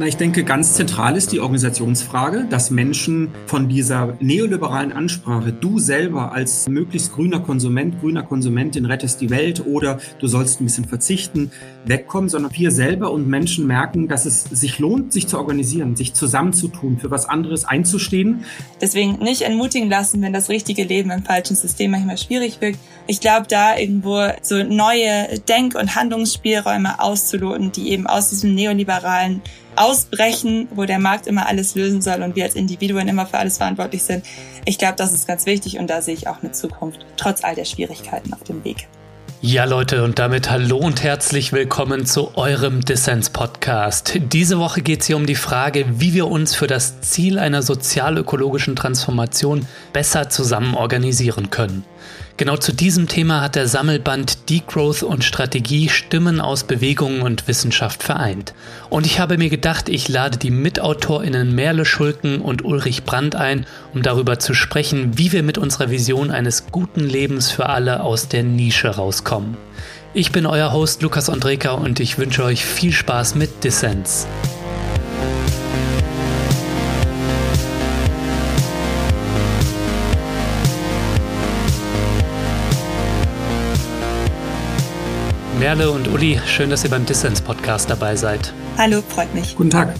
Na, ich denke, ganz zentral ist die Organisationsfrage, dass Menschen von dieser neoliberalen Ansprache, du selber als möglichst grüner Konsument, grüner Konsumentin rettest die Welt oder du sollst ein bisschen verzichten, wegkommen, sondern wir selber und Menschen merken, dass es sich lohnt, sich zu organisieren, sich zusammenzutun, für was anderes einzustehen. Deswegen nicht entmutigen lassen, wenn das richtige Leben im falschen System manchmal schwierig wirkt. Ich glaube, da irgendwo so neue Denk- und Handlungsspielräume auszuloten, die eben aus diesem neoliberalen ausbrechen, wo der Markt immer alles lösen soll und wir als Individuen immer für alles verantwortlich sind. Ich glaube, das ist ganz wichtig und da sehe ich auch eine Zukunft, trotz all der Schwierigkeiten auf dem Weg. Ja, Leute, und damit hallo und herzlich willkommen zu eurem Dissens-Podcast. Diese Woche geht es hier um die Frage, wie wir uns für das Ziel einer sozial-ökologischen Transformation besser zusammen organisieren können. Genau zu diesem Thema hat der Sammelband Degrowth und Strategie Stimmen aus Bewegungen und Wissenschaft vereint. Und ich habe mir gedacht, ich lade die MitautorInnen Merle Schulken und Ulrich Brandt ein, um darüber zu sprechen, wie wir mit unserer Vision eines guten Lebens für alle aus der Nische rauskommen. Ich bin euer Host Lukas Andreka und ich wünsche euch viel Spaß mit Dissens. Merle und Uli, schön, dass ihr beim Dissens-Podcast dabei seid. Hallo, freut mich. Guten Tag.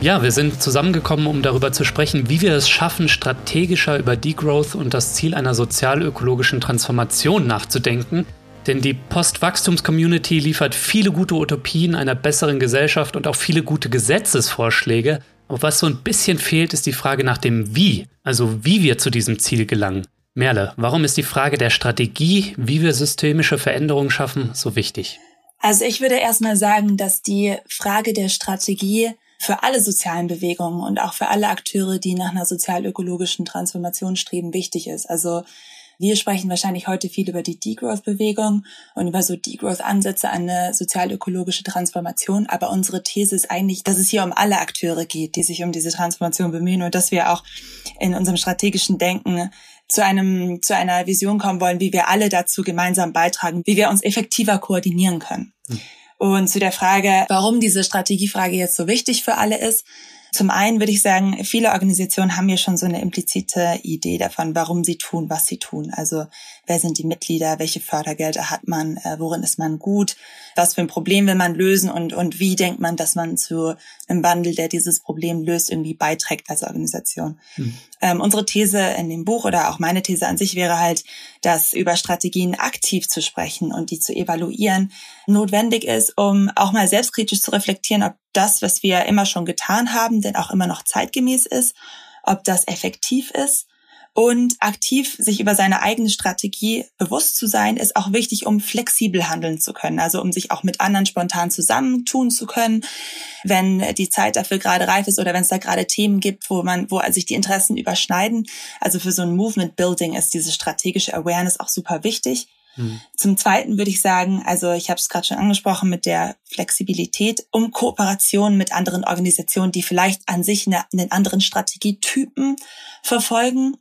Ja, wir sind zusammengekommen, um darüber zu sprechen, wie wir es schaffen, strategischer über Degrowth und das Ziel einer sozial-ökologischen Transformation nachzudenken. Denn die Post-Wachstums-Community liefert viele gute Utopien einer besseren Gesellschaft und auch viele gute Gesetzesvorschläge. Aber was so ein bisschen fehlt, ist die Frage nach dem Wie, also wie wir zu diesem Ziel gelangen. Merle, warum ist die Frage der Strategie, wie wir systemische Veränderungen schaffen, so wichtig? Also ich würde erstmal sagen, dass die Frage der Strategie für alle sozialen Bewegungen und auch für alle Akteure, die nach einer sozial-ökologischen Transformation streben, wichtig ist. Also wir sprechen wahrscheinlich heute viel über die Degrowth-Bewegung und über so Degrowth-Ansätze an eine sozial-ökologische Transformation. Aber unsere These ist eigentlich, dass es hier um alle Akteure geht, die sich um diese Transformation bemühen und dass wir auch in unserem strategischen Denken zu einem, zu einer Vision kommen wollen, wie wir alle dazu gemeinsam beitragen, wie wir uns effektiver koordinieren können. Hm. Und zu der Frage, warum diese Strategiefrage jetzt so wichtig für alle ist, zum einen würde ich sagen, viele Organisationen haben ja schon so eine implizite Idee davon, warum sie tun, was sie tun. Also wer sind die Mitglieder, welche Fördergelder hat man, äh, worin ist man gut, was für ein Problem will man lösen und, und wie denkt man, dass man zu einem Wandel, der dieses Problem löst, irgendwie beiträgt als Organisation. Mhm. Ähm, unsere These in dem Buch oder auch meine These an sich wäre halt, dass über Strategien aktiv zu sprechen und die zu evaluieren notwendig ist, um auch mal selbstkritisch zu reflektieren, ob das, was wir immer schon getan haben, denn auch immer noch zeitgemäß ist, ob das effektiv ist. Und aktiv sich über seine eigene Strategie bewusst zu sein, ist auch wichtig, um flexibel handeln zu können. Also um sich auch mit anderen spontan zusammentun zu können, wenn die Zeit dafür gerade reif ist oder wenn es da gerade Themen gibt, wo man, wo sich die Interessen überschneiden. Also für so ein Movement Building ist diese strategische Awareness auch super wichtig. Mhm. Zum Zweiten würde ich sagen, also ich habe es gerade schon angesprochen mit der Flexibilität, um Kooperation mit anderen Organisationen, die vielleicht an sich eine, einen anderen Strategietypen verfolgen,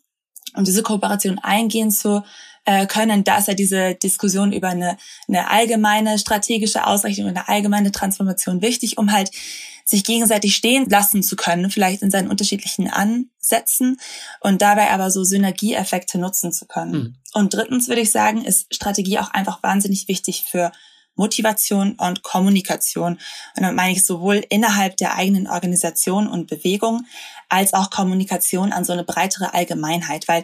um diese Kooperation eingehen zu äh, können. Da ist ja diese Diskussion über eine, eine allgemeine strategische Ausrichtung, eine allgemeine Transformation wichtig, um halt sich gegenseitig stehen lassen zu können, vielleicht in seinen unterschiedlichen Ansätzen und dabei aber so Synergieeffekte nutzen zu können. Mhm. Und drittens würde ich sagen, ist Strategie auch einfach wahnsinnig wichtig für Motivation und Kommunikation. Und dann meine ich sowohl innerhalb der eigenen Organisation und Bewegung als auch Kommunikation an so eine breitere Allgemeinheit, weil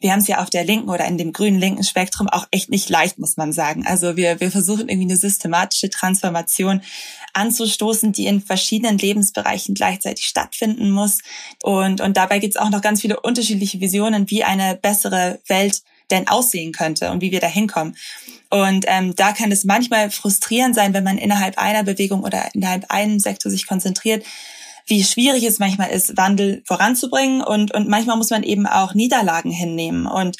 wir haben es ja auf der linken oder in dem grünen linken Spektrum auch echt nicht leicht, muss man sagen. Also wir, wir versuchen irgendwie eine systematische Transformation anzustoßen, die in verschiedenen Lebensbereichen gleichzeitig stattfinden muss. Und, und dabei gibt es auch noch ganz viele unterschiedliche Visionen, wie eine bessere Welt denn aussehen könnte und wie wir da hinkommen. Und ähm, da kann es manchmal frustrierend sein, wenn man innerhalb einer Bewegung oder innerhalb einem Sektor sich konzentriert, wie schwierig es manchmal ist, Wandel voranzubringen und, und manchmal muss man eben auch Niederlagen hinnehmen und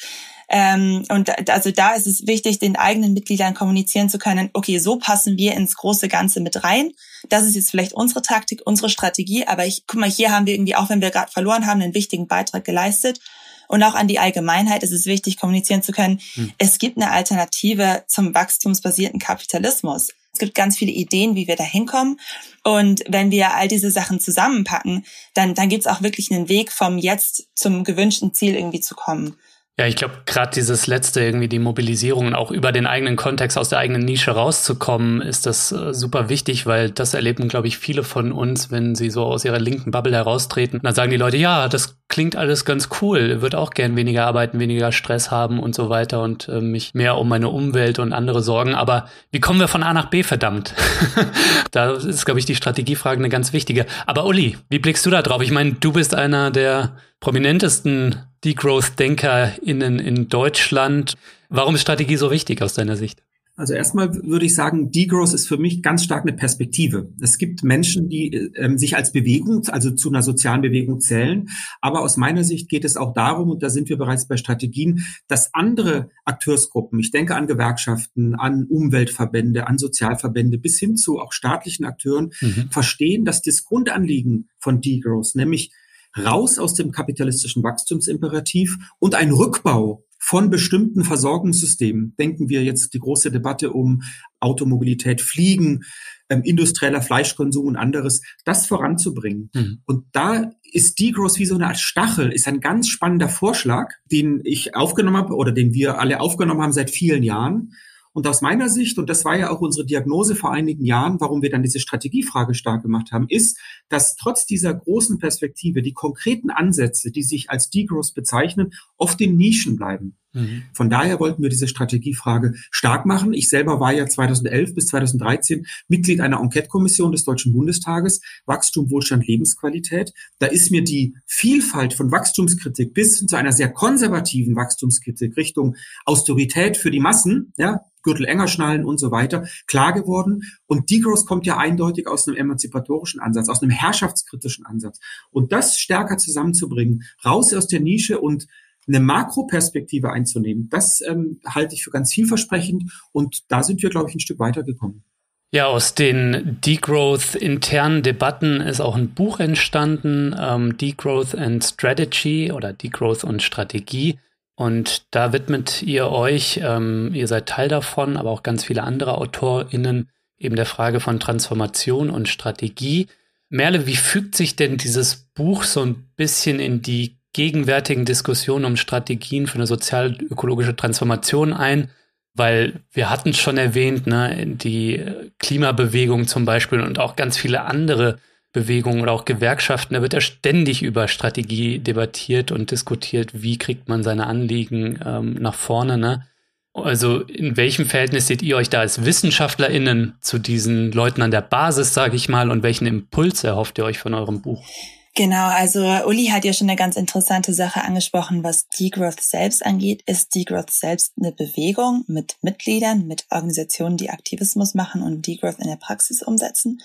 ähm, und also da ist es wichtig, den eigenen Mitgliedern kommunizieren zu können, okay, so passen wir ins große Ganze mit rein. Das ist jetzt vielleicht unsere Taktik, unsere Strategie, aber ich guck mal, hier haben wir irgendwie, auch wenn wir gerade verloren haben, einen wichtigen Beitrag geleistet. Und auch an die Allgemeinheit ist es wichtig, kommunizieren zu können. Hm. Es gibt eine Alternative zum wachstumsbasierten Kapitalismus. Es gibt ganz viele Ideen, wie wir da hinkommen. Und wenn wir all diese Sachen zusammenpacken, dann, dann gibt es auch wirklich einen Weg vom Jetzt zum gewünschten Ziel irgendwie zu kommen. Ja, ich glaube, gerade dieses letzte, irgendwie die Mobilisierung und auch über den eigenen Kontext aus der eigenen Nische rauszukommen, ist das äh, super wichtig, weil das erleben, glaube ich, viele von uns, wenn sie so aus ihrer linken Bubble heraustreten. Dann sagen die Leute, ja, das klingt alles ganz cool, würde auch gern weniger arbeiten, weniger Stress haben und so weiter und äh, mich mehr um meine Umwelt und andere sorgen. Aber wie kommen wir von A nach B, verdammt? da ist, glaube ich, die Strategiefrage eine ganz wichtige. Aber Uli, wie blickst du da drauf? Ich meine, du bist einer der prominentesten Degrowth-DenkerInnen in Deutschland. Warum ist Strategie so wichtig aus deiner Sicht? Also erstmal würde ich sagen, Degrowth ist für mich ganz stark eine Perspektive. Es gibt Menschen, die ähm, sich als Bewegung, also zu einer sozialen Bewegung zählen. Aber aus meiner Sicht geht es auch darum, und da sind wir bereits bei Strategien, dass andere Akteursgruppen, ich denke an Gewerkschaften, an Umweltverbände, an Sozialverbände bis hin zu auch staatlichen Akteuren, mhm. verstehen, dass das Grundanliegen von Degrowth, nämlich raus aus dem kapitalistischen Wachstumsimperativ und ein Rückbau von bestimmten Versorgungssystemen. Denken wir jetzt die große Debatte um Automobilität, Fliegen, ähm, industrieller Fleischkonsum und anderes, das voranzubringen. Mhm. Und da ist Degrowth wie so eine Art Stachel, ist ein ganz spannender Vorschlag, den ich aufgenommen habe oder den wir alle aufgenommen haben seit vielen Jahren und aus meiner Sicht, und das war ja auch unsere Diagnose vor einigen Jahren, warum wir dann diese Strategiefrage stark gemacht haben, ist, dass trotz dieser großen Perspektive die konkreten Ansätze, die sich als Degrowth bezeichnen, oft in Nischen bleiben. Mhm. Von daher wollten wir diese Strategiefrage stark machen. Ich selber war ja 2011 bis 2013 Mitglied einer Enquete-Kommission des Deutschen Bundestages, Wachstum, Wohlstand, Lebensqualität. Da ist mir die Vielfalt von Wachstumskritik bis hin zu einer sehr konservativen Wachstumskritik Richtung Austerität für die Massen, ja, Gürtel enger schnallen und so weiter, klar geworden. Und Degrowth kommt ja eindeutig aus einem emanzipatorischen Ansatz, aus einem herrschaftskritischen Ansatz. Und das stärker zusammenzubringen, raus aus der Nische und eine Makroperspektive einzunehmen, das ähm, halte ich für ganz vielversprechend und da sind wir, glaube ich, ein Stück weitergekommen. Ja, aus den Degrowth internen Debatten ist auch ein Buch entstanden, ähm, Degrowth and Strategy oder Degrowth und Strategie. Und da widmet ihr euch, ähm, ihr seid Teil davon, aber auch ganz viele andere AutorInnen, eben der Frage von Transformation und Strategie. Merle, wie fügt sich denn dieses Buch so ein bisschen in die gegenwärtigen Diskussionen um Strategien für eine sozial-ökologische Transformation ein, weil wir hatten schon erwähnt, ne, die Klimabewegung zum Beispiel und auch ganz viele andere Bewegungen oder auch Gewerkschaften, da wird ja ständig über Strategie debattiert und diskutiert, wie kriegt man seine Anliegen ähm, nach vorne. Ne? Also in welchem Verhältnis seht ihr euch da als WissenschaftlerInnen zu diesen Leuten an der Basis, sage ich mal, und welchen Impuls erhofft ihr euch von eurem Buch? Genau, also Uli hat ja schon eine ganz interessante Sache angesprochen, was Degrowth selbst angeht. Ist Degrowth selbst eine Bewegung mit Mitgliedern, mit Organisationen, die Aktivismus machen und Degrowth in der Praxis umsetzen?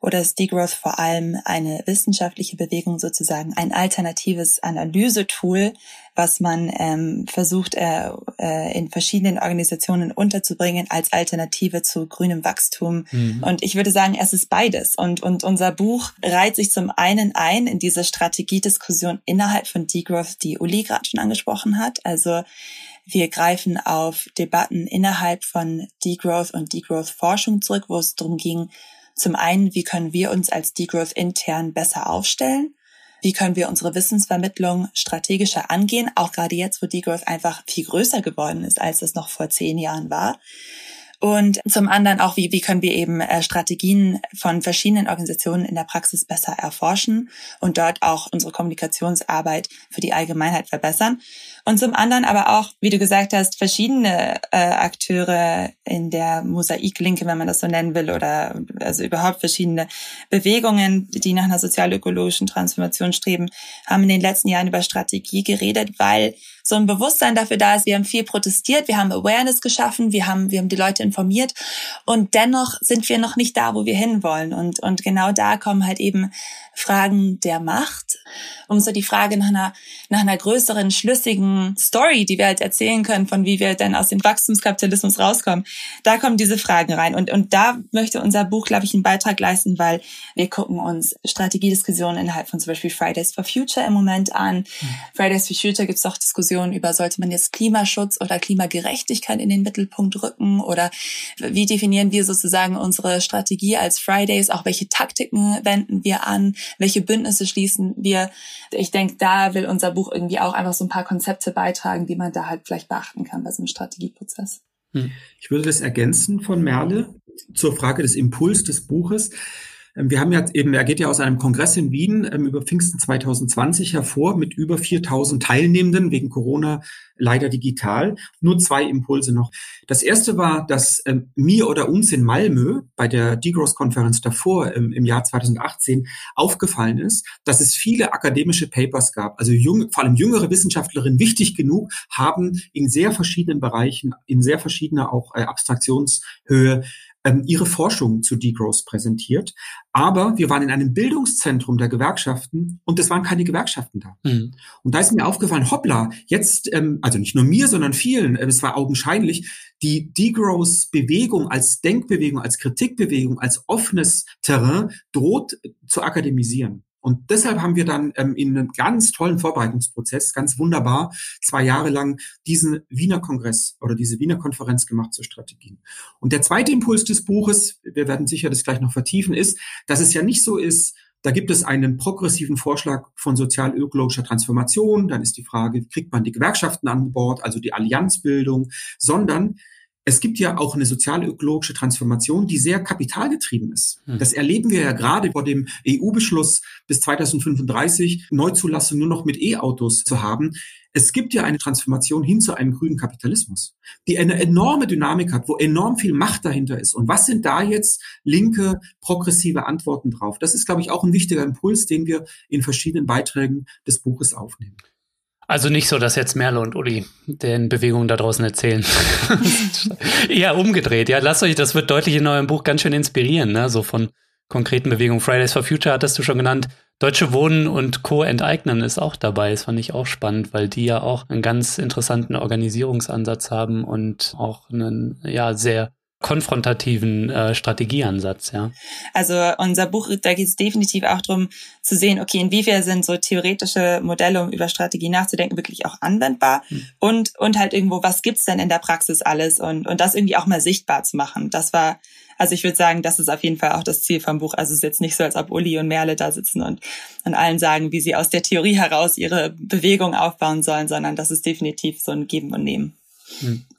Oder ist Degrowth vor allem eine wissenschaftliche Bewegung, sozusagen ein alternatives Analysetool, was man ähm, versucht äh, äh, in verschiedenen Organisationen unterzubringen als Alternative zu grünem Wachstum. Mhm. Und ich würde sagen, es ist beides. Und, und unser Buch reiht sich zum einen ein in diese Strategiediskussion innerhalb von Degrowth, die Uli gerade schon angesprochen hat. Also wir greifen auf Debatten innerhalb von Degrowth und Degrowth-Forschung zurück, wo es darum ging, zum einen, wie können wir uns als Degrowth intern besser aufstellen? Wie können wir unsere Wissensvermittlung strategischer angehen? Auch gerade jetzt, wo Degrowth einfach viel größer geworden ist, als es noch vor zehn Jahren war. Und zum anderen auch, wie, wie können wir eben äh, Strategien von verschiedenen Organisationen in der Praxis besser erforschen und dort auch unsere Kommunikationsarbeit für die Allgemeinheit verbessern. Und zum anderen aber auch, wie du gesagt hast, verschiedene äh, Akteure in der Mosaiklinke, wenn man das so nennen will, oder also überhaupt verschiedene Bewegungen, die nach einer sozial-ökologischen Transformation streben, haben in den letzten Jahren über Strategie geredet, weil so ein Bewusstsein dafür da ist. Wir haben viel protestiert, wir haben Awareness geschaffen, wir haben, wir haben die Leute informiert und dennoch sind wir noch nicht da, wo wir hinwollen. Und, und genau da kommen halt eben Fragen der Macht, um so die Frage nach einer, nach einer größeren, schlüssigen Story, die wir halt erzählen können, von wie wir denn aus dem Wachstumskapitalismus rauskommen. Da kommen diese Fragen rein. Und, und da möchte unser Buch, glaube ich, einen Beitrag leisten, weil wir gucken uns Strategiediskussionen innerhalb von zum Beispiel Fridays for Future im Moment an. Mhm. Fridays for Future gibt es auch Diskussionen Diskussion über, sollte man jetzt Klimaschutz oder Klimagerechtigkeit in den Mittelpunkt rücken oder wie definieren wir sozusagen unsere Strategie als Fridays, auch welche Taktiken wenden wir an, welche Bündnisse schließen wir. Ich denke, da will unser Buch irgendwie auch einfach so ein paar Konzepte beitragen, die man da halt vielleicht beachten kann bei so einem Strategieprozess. Hm. Ich würde das ergänzen von Merle zur Frage des Impuls des Buches. Ähm, wir haben ja eben, er geht ja aus einem Kongress in Wien ähm, über Pfingsten 2020 hervor mit über 4000 Teilnehmenden wegen Corona leider digital. Nur zwei Impulse noch. Das erste war, dass ähm, mir oder uns in Malmö bei der Degrowth-Konferenz davor ähm, im Jahr 2018 aufgefallen ist, dass es viele akademische Papers gab. Also jung, vor allem jüngere Wissenschaftlerinnen, wichtig genug, haben in sehr verschiedenen Bereichen, in sehr verschiedener auch äh, Abstraktionshöhe ähm, ihre Forschung zu Degrowth präsentiert. Aber wir waren in einem Bildungszentrum der Gewerkschaften und es waren keine Gewerkschaften da. Mhm. Und da ist mir aufgefallen, hoppla, jetzt, ähm, also nicht nur mir, sondern vielen, äh, es war augenscheinlich, die Degrowth-Bewegung als Denkbewegung, als Kritikbewegung, als offenes Terrain droht zu akademisieren. Und deshalb haben wir dann ähm, in einem ganz tollen Vorbereitungsprozess, ganz wunderbar, zwei Jahre lang diesen Wiener Kongress oder diese Wiener Konferenz gemacht zur Strategien. Und der zweite Impuls des Buches, wir werden sicher das gleich noch vertiefen, ist, dass es ja nicht so ist, da gibt es einen progressiven Vorschlag von sozial-ökologischer Transformation. Dann ist die Frage, kriegt man die Gewerkschaften an Bord, also die Allianzbildung, sondern es gibt ja auch eine sozial-ökologische Transformation, die sehr kapitalgetrieben ist. Hm. Das erleben wir ja gerade vor dem EU-Beschluss bis 2035 Neuzulassung nur noch mit E-Autos zu haben. Es gibt ja eine Transformation hin zu einem grünen Kapitalismus, die eine enorme Dynamik hat, wo enorm viel Macht dahinter ist. Und was sind da jetzt linke, progressive Antworten drauf? Das ist, glaube ich, auch ein wichtiger Impuls, den wir in verschiedenen Beiträgen des Buches aufnehmen. Also nicht so, dass jetzt Merle und Uli den Bewegungen da draußen erzählen. Eher umgedreht. Ja, lasst euch, das wird deutlich in eurem Buch ganz schön inspirieren, ne? So von konkreten Bewegungen. Fridays for Future hattest du schon genannt. Deutsche Wohnen und Co. enteignen ist auch dabei. Das fand ich auch spannend, weil die ja auch einen ganz interessanten Organisierungsansatz haben und auch einen, ja, sehr konfrontativen äh, Strategieansatz, ja. Also unser Buch, da geht es definitiv auch darum zu sehen, okay, inwiefern sind so theoretische Modelle, um über Strategie nachzudenken, wirklich auch anwendbar hm. und und halt irgendwo, was gibt's denn in der Praxis alles und und das irgendwie auch mal sichtbar zu machen. Das war also ich würde sagen, das ist auf jeden Fall auch das Ziel vom Buch. Also es ist jetzt nicht so, als ob Uli und Merle da sitzen und, und allen sagen, wie sie aus der Theorie heraus ihre Bewegung aufbauen sollen, sondern das ist definitiv so ein Geben und Nehmen.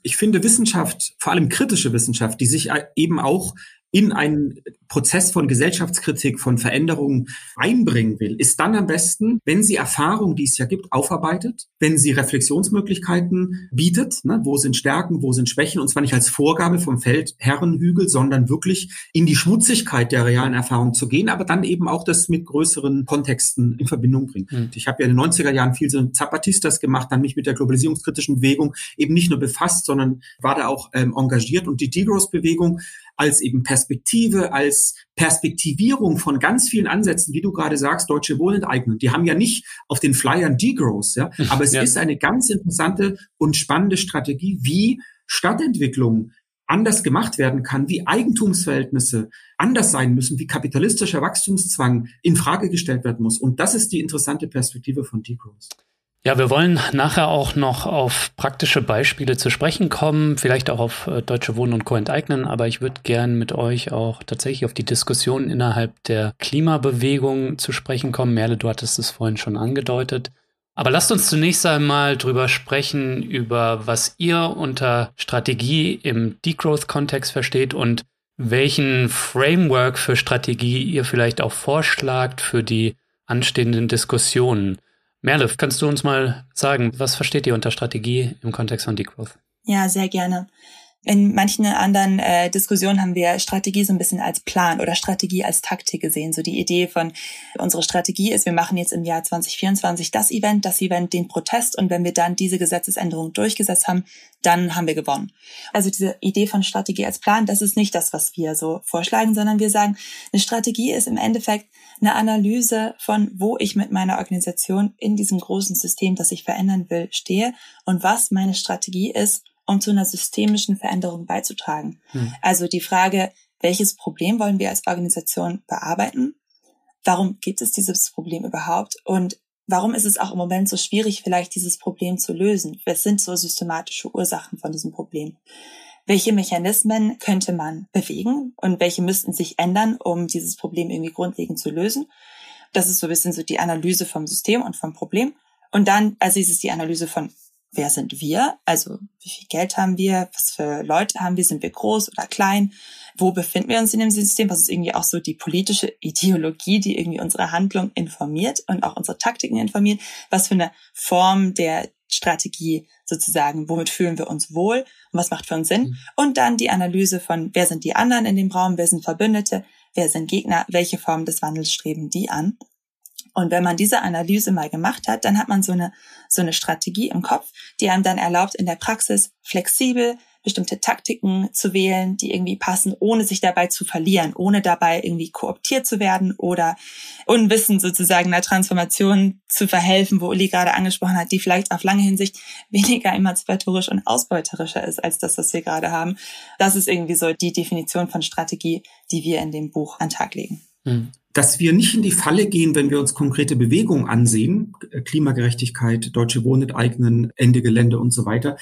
Ich finde Wissenschaft, vor allem kritische Wissenschaft, die sich eben auch in einen Prozess von Gesellschaftskritik, von Veränderungen einbringen will, ist dann am besten, wenn sie Erfahrung, die es ja gibt, aufarbeitet, wenn sie Reflexionsmöglichkeiten bietet, ne, wo sind Stärken, wo sind Schwächen, und zwar nicht als Vorgabe vom Feldherrenhügel, sondern wirklich in die Schmutzigkeit der realen Erfahrung zu gehen, aber dann eben auch das mit größeren Kontexten in Verbindung bringt. Mhm. Ich habe ja in den 90er Jahren viel so Zapatistas gemacht, dann mich mit der globalisierungskritischen Bewegung eben nicht nur befasst, sondern war da auch ähm, engagiert und die Degrowth-Bewegung als eben Perspektive, als Perspektivierung von ganz vielen Ansätzen, wie du gerade sagst, Deutsche Wohnenteignung. Die haben ja nicht auf den Flyern Degrowth, ja, aber es ja. ist eine ganz interessante und spannende Strategie, wie Stadtentwicklung anders gemacht werden kann, wie Eigentumsverhältnisse anders sein müssen, wie kapitalistischer Wachstumszwang in Frage gestellt werden muss. Und das ist die interessante Perspektive von Degrowth. Ja, wir wollen nachher auch noch auf praktische Beispiele zu sprechen kommen, vielleicht auch auf äh, Deutsche Wohnen und Co. enteignen, aber ich würde gern mit euch auch tatsächlich auf die Diskussion innerhalb der Klimabewegung zu sprechen kommen. Merle, du hattest es vorhin schon angedeutet. Aber lasst uns zunächst einmal drüber sprechen, über was ihr unter Strategie im Degrowth-Kontext versteht und welchen Framework für Strategie ihr vielleicht auch vorschlagt für die anstehenden Diskussionen. Merle, kannst du uns mal sagen, was versteht ihr unter Strategie im Kontext von Degrowth? Ja, sehr gerne. In manchen anderen äh, Diskussionen haben wir Strategie so ein bisschen als Plan oder Strategie als Taktik gesehen. So die Idee von unsere Strategie ist, wir machen jetzt im Jahr 2024 das Event, das Event, den Protest und wenn wir dann diese Gesetzesänderung durchgesetzt haben, dann haben wir gewonnen. Also diese Idee von Strategie als Plan, das ist nicht das, was wir so vorschlagen, sondern wir sagen, eine Strategie ist im Endeffekt eine Analyse von, wo ich mit meiner Organisation in diesem großen System, das ich verändern will, stehe und was meine Strategie ist, um zu einer systemischen Veränderung beizutragen. Hm. Also die Frage, welches Problem wollen wir als Organisation bearbeiten? Warum gibt es dieses Problem überhaupt? Und warum ist es auch im Moment so schwierig, vielleicht dieses Problem zu lösen? Was sind so systematische Ursachen von diesem Problem? Welche Mechanismen könnte man bewegen und welche müssten sich ändern, um dieses Problem irgendwie grundlegend zu lösen? Das ist so ein bisschen so die Analyse vom System und vom Problem. Und dann als nächstes die Analyse von wer sind wir? Also wie viel Geld haben wir? Was für Leute haben wir? Sind wir groß oder klein? Wo befinden wir uns in dem System? Was ist irgendwie auch so die politische Ideologie, die irgendwie unsere Handlung informiert und auch unsere Taktiken informiert? Was für eine Form der Strategie sozusagen, womit fühlen wir uns wohl und was macht für uns Sinn? Mhm. Und dann die Analyse von, wer sind die anderen in dem Raum, wer sind Verbündete, wer sind Gegner, welche Form des Wandels streben die an? Und wenn man diese Analyse mal gemacht hat, dann hat man so eine, so eine Strategie im Kopf, die einem dann erlaubt, in der Praxis flexibel bestimmte Taktiken zu wählen, die irgendwie passen, ohne sich dabei zu verlieren, ohne dabei irgendwie kooptiert zu werden oder unwissend sozusagen einer Transformation zu verhelfen, wo Uli gerade angesprochen hat, die vielleicht auf lange Hinsicht weniger emanzipatorisch und ausbeuterischer ist als das, was wir gerade haben. Das ist irgendwie so die Definition von Strategie, die wir in dem Buch an Tag legen. Hm dass wir nicht in die Falle gehen, wenn wir uns konkrete Bewegungen ansehen, Klimagerechtigkeit, deutsche Wohneneignen, Ende Gelände und so weiter,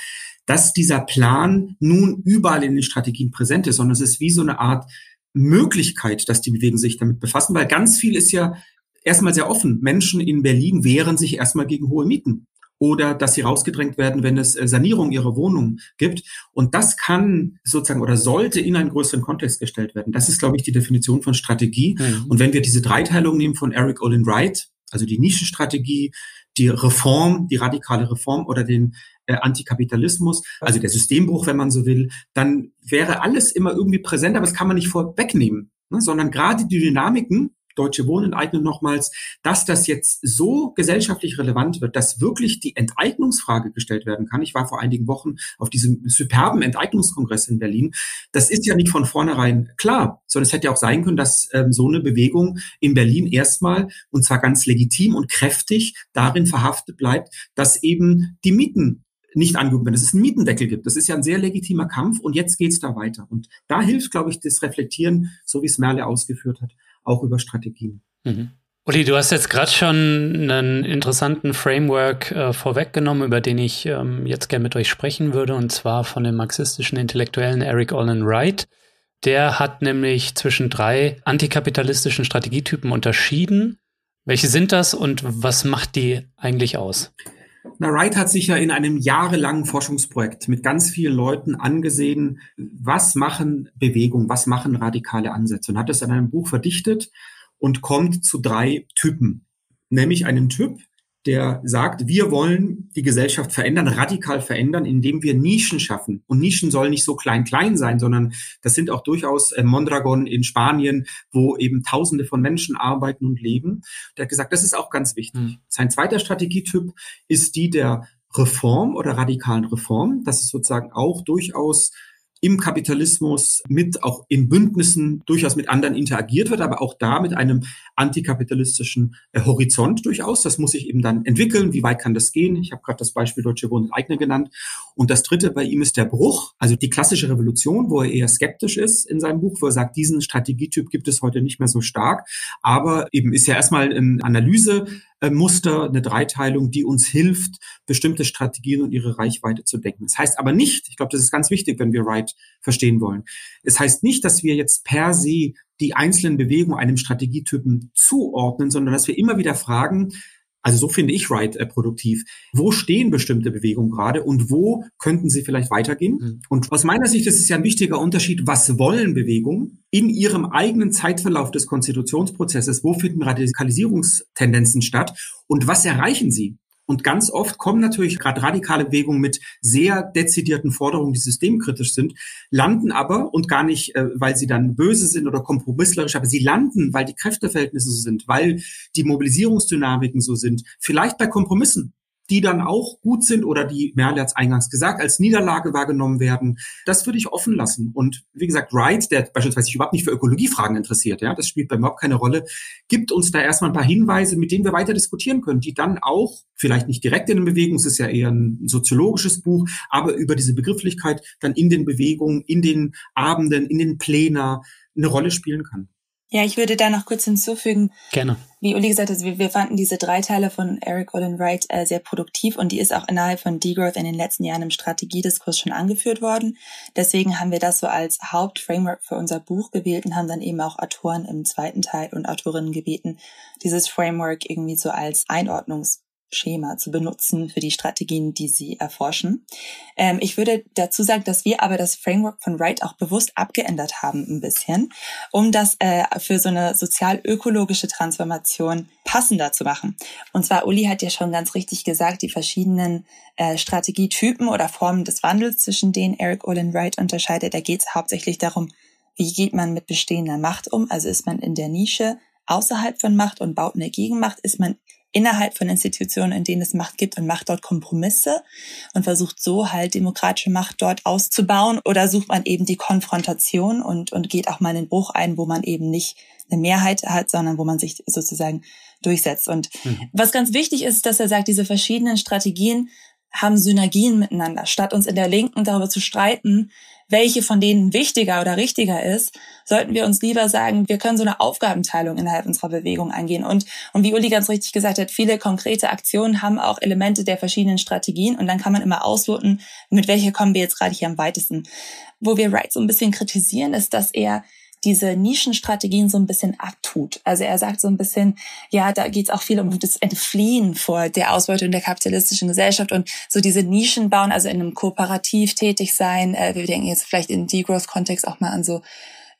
dass dieser Plan nun überall in den Strategien präsent ist, sondern es ist wie so eine Art Möglichkeit, dass die Bewegungen sich damit befassen, weil ganz viel ist ja erstmal sehr offen. Menschen in Berlin wehren sich erstmal gegen hohe Mieten oder dass sie rausgedrängt werden, wenn es äh, Sanierung ihrer Wohnung gibt. Und das kann sozusagen oder sollte in einen größeren Kontext gestellt werden. Das ist, glaube ich, die Definition von Strategie. Mhm. Und wenn wir diese Dreiteilung nehmen von Eric Olin Wright, also die Nischenstrategie, die Reform, die radikale Reform oder den äh, Antikapitalismus, also der Systembruch, wenn man so will, dann wäre alles immer irgendwie präsent, aber das kann man nicht vorwegnehmen, ne? sondern gerade die Dynamiken, Deutsche Wohnen enteignen nochmals, dass das jetzt so gesellschaftlich relevant wird, dass wirklich die Enteignungsfrage gestellt werden kann. Ich war vor einigen Wochen auf diesem superben Enteignungskongress in Berlin. Das ist ja nicht von vornherein klar, sondern es hätte ja auch sein können, dass ähm, so eine Bewegung in Berlin erstmal, und zwar ganz legitim und kräftig, darin verhaftet bleibt, dass eben die Mieten nicht angehoben werden, dass es einen Mietendeckel gibt. Das ist ja ein sehr legitimer Kampf und jetzt geht's da weiter. Und da hilft, glaube ich, das Reflektieren, so wie es Merle ausgeführt hat, auch über Strategien. Mhm. Uli, du hast jetzt gerade schon einen interessanten Framework äh, vorweggenommen, über den ich ähm, jetzt gerne mit euch sprechen würde, und zwar von dem marxistischen Intellektuellen Eric Olin Wright. Der hat nämlich zwischen drei antikapitalistischen Strategietypen unterschieden. Welche sind das und was macht die eigentlich aus? Na, Wright hat sich ja in einem jahrelangen Forschungsprojekt mit ganz vielen Leuten angesehen, was machen Bewegungen, was machen radikale Ansätze und hat es in einem Buch verdichtet und kommt zu drei Typen. Nämlich einen Typ, der sagt, wir wollen die Gesellschaft verändern, radikal verändern, indem wir Nischen schaffen. Und Nischen sollen nicht so klein-klein sein, sondern das sind auch durchaus äh, Mondragon in Spanien, wo eben Tausende von Menschen arbeiten und leben. Der hat gesagt, das ist auch ganz wichtig. Mhm. Sein zweiter Strategietyp ist die der Reform oder radikalen Reform. Das ist sozusagen auch durchaus im Kapitalismus mit auch in Bündnissen durchaus mit anderen interagiert wird, aber auch da mit einem antikapitalistischen äh, Horizont durchaus. Das muss sich eben dann entwickeln. Wie weit kann das gehen? Ich habe gerade das Beispiel Deutsche Wohnen eigene genannt. Und das dritte bei ihm ist der Bruch, also die klassische Revolution, wo er eher skeptisch ist in seinem Buch, wo er sagt, diesen Strategietyp gibt es heute nicht mehr so stark. Aber eben ist ja erstmal eine Analyse äh, Muster, eine Dreiteilung, die uns hilft, bestimmte Strategien und ihre Reichweite zu decken. Das heißt aber nicht, ich glaube, das ist ganz wichtig, wenn wir Wright verstehen wollen. Es heißt nicht, dass wir jetzt per se die einzelnen Bewegungen einem Strategietypen zuordnen, sondern dass wir immer wieder fragen, also so finde ich Wright äh, produktiv. Wo stehen bestimmte Bewegungen gerade und wo könnten sie vielleicht weitergehen? Mhm. Und aus meiner Sicht ist es ja ein wichtiger Unterschied, was wollen Bewegungen in ihrem eigenen Zeitverlauf des Konstitutionsprozesses? Wo finden Radikalisierungstendenzen statt und was erreichen sie? Und ganz oft kommen natürlich gerade radikale Bewegungen mit sehr dezidierten Forderungen, die systemkritisch sind, landen aber und gar nicht, äh, weil sie dann böse sind oder kompromisslerisch, aber sie landen, weil die Kräfteverhältnisse so sind, weil die Mobilisierungsdynamiken so sind, vielleicht bei Kompromissen die dann auch gut sind oder die, Merle hat es eingangs gesagt, als Niederlage wahrgenommen werden. Das würde ich offen lassen. Und wie gesagt, Wright, der beispielsweise sich überhaupt nicht für Ökologiefragen interessiert, ja, das spielt bei überhaupt keine Rolle, gibt uns da erstmal ein paar Hinweise, mit denen wir weiter diskutieren können, die dann auch, vielleicht nicht direkt in den Bewegungen, es ist ja eher ein soziologisches Buch, aber über diese Begrifflichkeit dann in den Bewegungen, in den Abenden, in den Plänen eine Rolle spielen kann. Ja, ich würde da noch kurz hinzufügen. Gerne. Wie Uli gesagt hat, wir, wir fanden diese drei Teile von Eric Olin Wright äh, sehr produktiv und die ist auch innerhalb von Degrowth in den letzten Jahren im Strategiediskurs schon angeführt worden. Deswegen haben wir das so als Hauptframework für unser Buch gewählt und haben dann eben auch Autoren im zweiten Teil und Autorinnen gebeten, dieses Framework irgendwie so als Einordnungs Schema zu benutzen für die Strategien, die sie erforschen. Ähm, ich würde dazu sagen, dass wir aber das Framework von Wright auch bewusst abgeändert haben ein bisschen, um das äh, für so eine sozial-ökologische Transformation passender zu machen. Und zwar, Uli hat ja schon ganz richtig gesagt, die verschiedenen äh, Strategietypen oder Formen des Wandels, zwischen denen Eric Olin Wright unterscheidet. Da geht es hauptsächlich darum, wie geht man mit bestehender Macht um? Also ist man in der Nische außerhalb von Macht und baut eine Gegenmacht? Ist man innerhalb von Institutionen, in denen es Macht gibt und macht dort Kompromisse und versucht so halt demokratische Macht dort auszubauen oder sucht man eben die Konfrontation und, und geht auch mal einen Bruch ein, wo man eben nicht eine Mehrheit hat, sondern wo man sich sozusagen durchsetzt. Und mhm. was ganz wichtig ist, dass er sagt, diese verschiedenen Strategien haben Synergien miteinander. Statt uns in der Linken darüber zu streiten, welche von denen wichtiger oder richtiger ist, sollten wir uns lieber sagen, wir können so eine Aufgabenteilung innerhalb unserer Bewegung eingehen. Und, und wie Uli ganz richtig gesagt hat, viele konkrete Aktionen haben auch Elemente der verschiedenen Strategien und dann kann man immer ausloten, mit welcher kommen wir jetzt gerade hier am weitesten. Wo wir Wright so ein bisschen kritisieren, ist, dass er diese Nischenstrategien so ein bisschen abtut. Also er sagt so ein bisschen, ja, da geht es auch viel um das Entfliehen vor der Ausbeutung der kapitalistischen Gesellschaft und so diese Nischen bauen, also in einem Kooperativ tätig sein. Äh, wir denken jetzt vielleicht in Degrowth-Kontext auch mal an so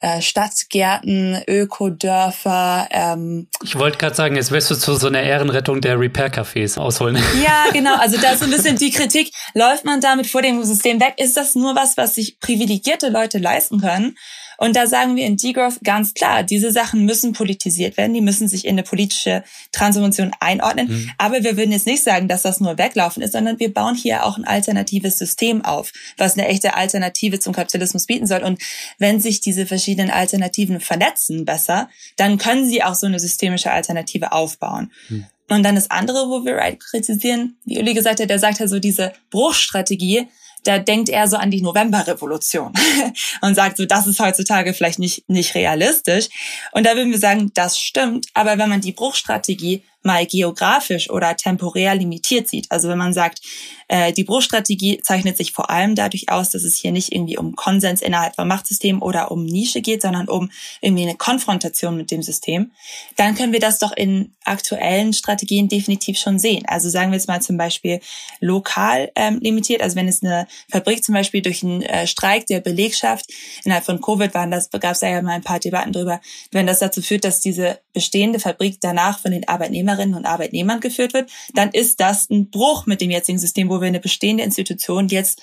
äh, Stadtgärten, Ökodörfer. Ähm. Ich wollte gerade sagen, jetzt wirst du zu so einer Ehrenrettung der Repair-Cafés ausholen. Ja, genau. Also da ist so ein bisschen die Kritik. Läuft man damit vor dem System weg? Ist das nur was, was sich privilegierte Leute leisten können? Und da sagen wir in Degrowth ganz klar, diese Sachen müssen politisiert werden, die müssen sich in eine politische Transformation einordnen. Mhm. Aber wir würden jetzt nicht sagen, dass das nur weglaufen ist, sondern wir bauen hier auch ein alternatives System auf, was eine echte Alternative zum Kapitalismus bieten soll. Und wenn sich diese verschiedenen Alternativen vernetzen besser, dann können sie auch so eine systemische Alternative aufbauen. Mhm. Und dann das andere, wo wir Wright kritisieren, wie Uli gesagt hat, der sagt ja so diese Bruchstrategie, da denkt er so an die Novemberrevolution und sagt so, das ist heutzutage vielleicht nicht, nicht realistisch. Und da würden wir sagen, das stimmt. Aber wenn man die Bruchstrategie mal geografisch oder temporär limitiert sieht. Also wenn man sagt, äh, die Bruchstrategie zeichnet sich vor allem dadurch aus, dass es hier nicht irgendwie um Konsens innerhalb von Machtsystemen oder um Nische geht, sondern um irgendwie eine Konfrontation mit dem System, dann können wir das doch in aktuellen Strategien definitiv schon sehen. Also sagen wir jetzt mal zum Beispiel lokal ähm, limitiert, also wenn es eine Fabrik zum Beispiel durch einen äh, Streik der Belegschaft innerhalb von Covid waren, das gab es ja mal ein paar Debatten drüber, wenn das dazu führt, dass diese bestehende Fabrik danach von den Arbeitnehmerinnen und Arbeitnehmern geführt wird, dann ist das ein Bruch mit dem jetzigen System, wo wir eine bestehende Institution jetzt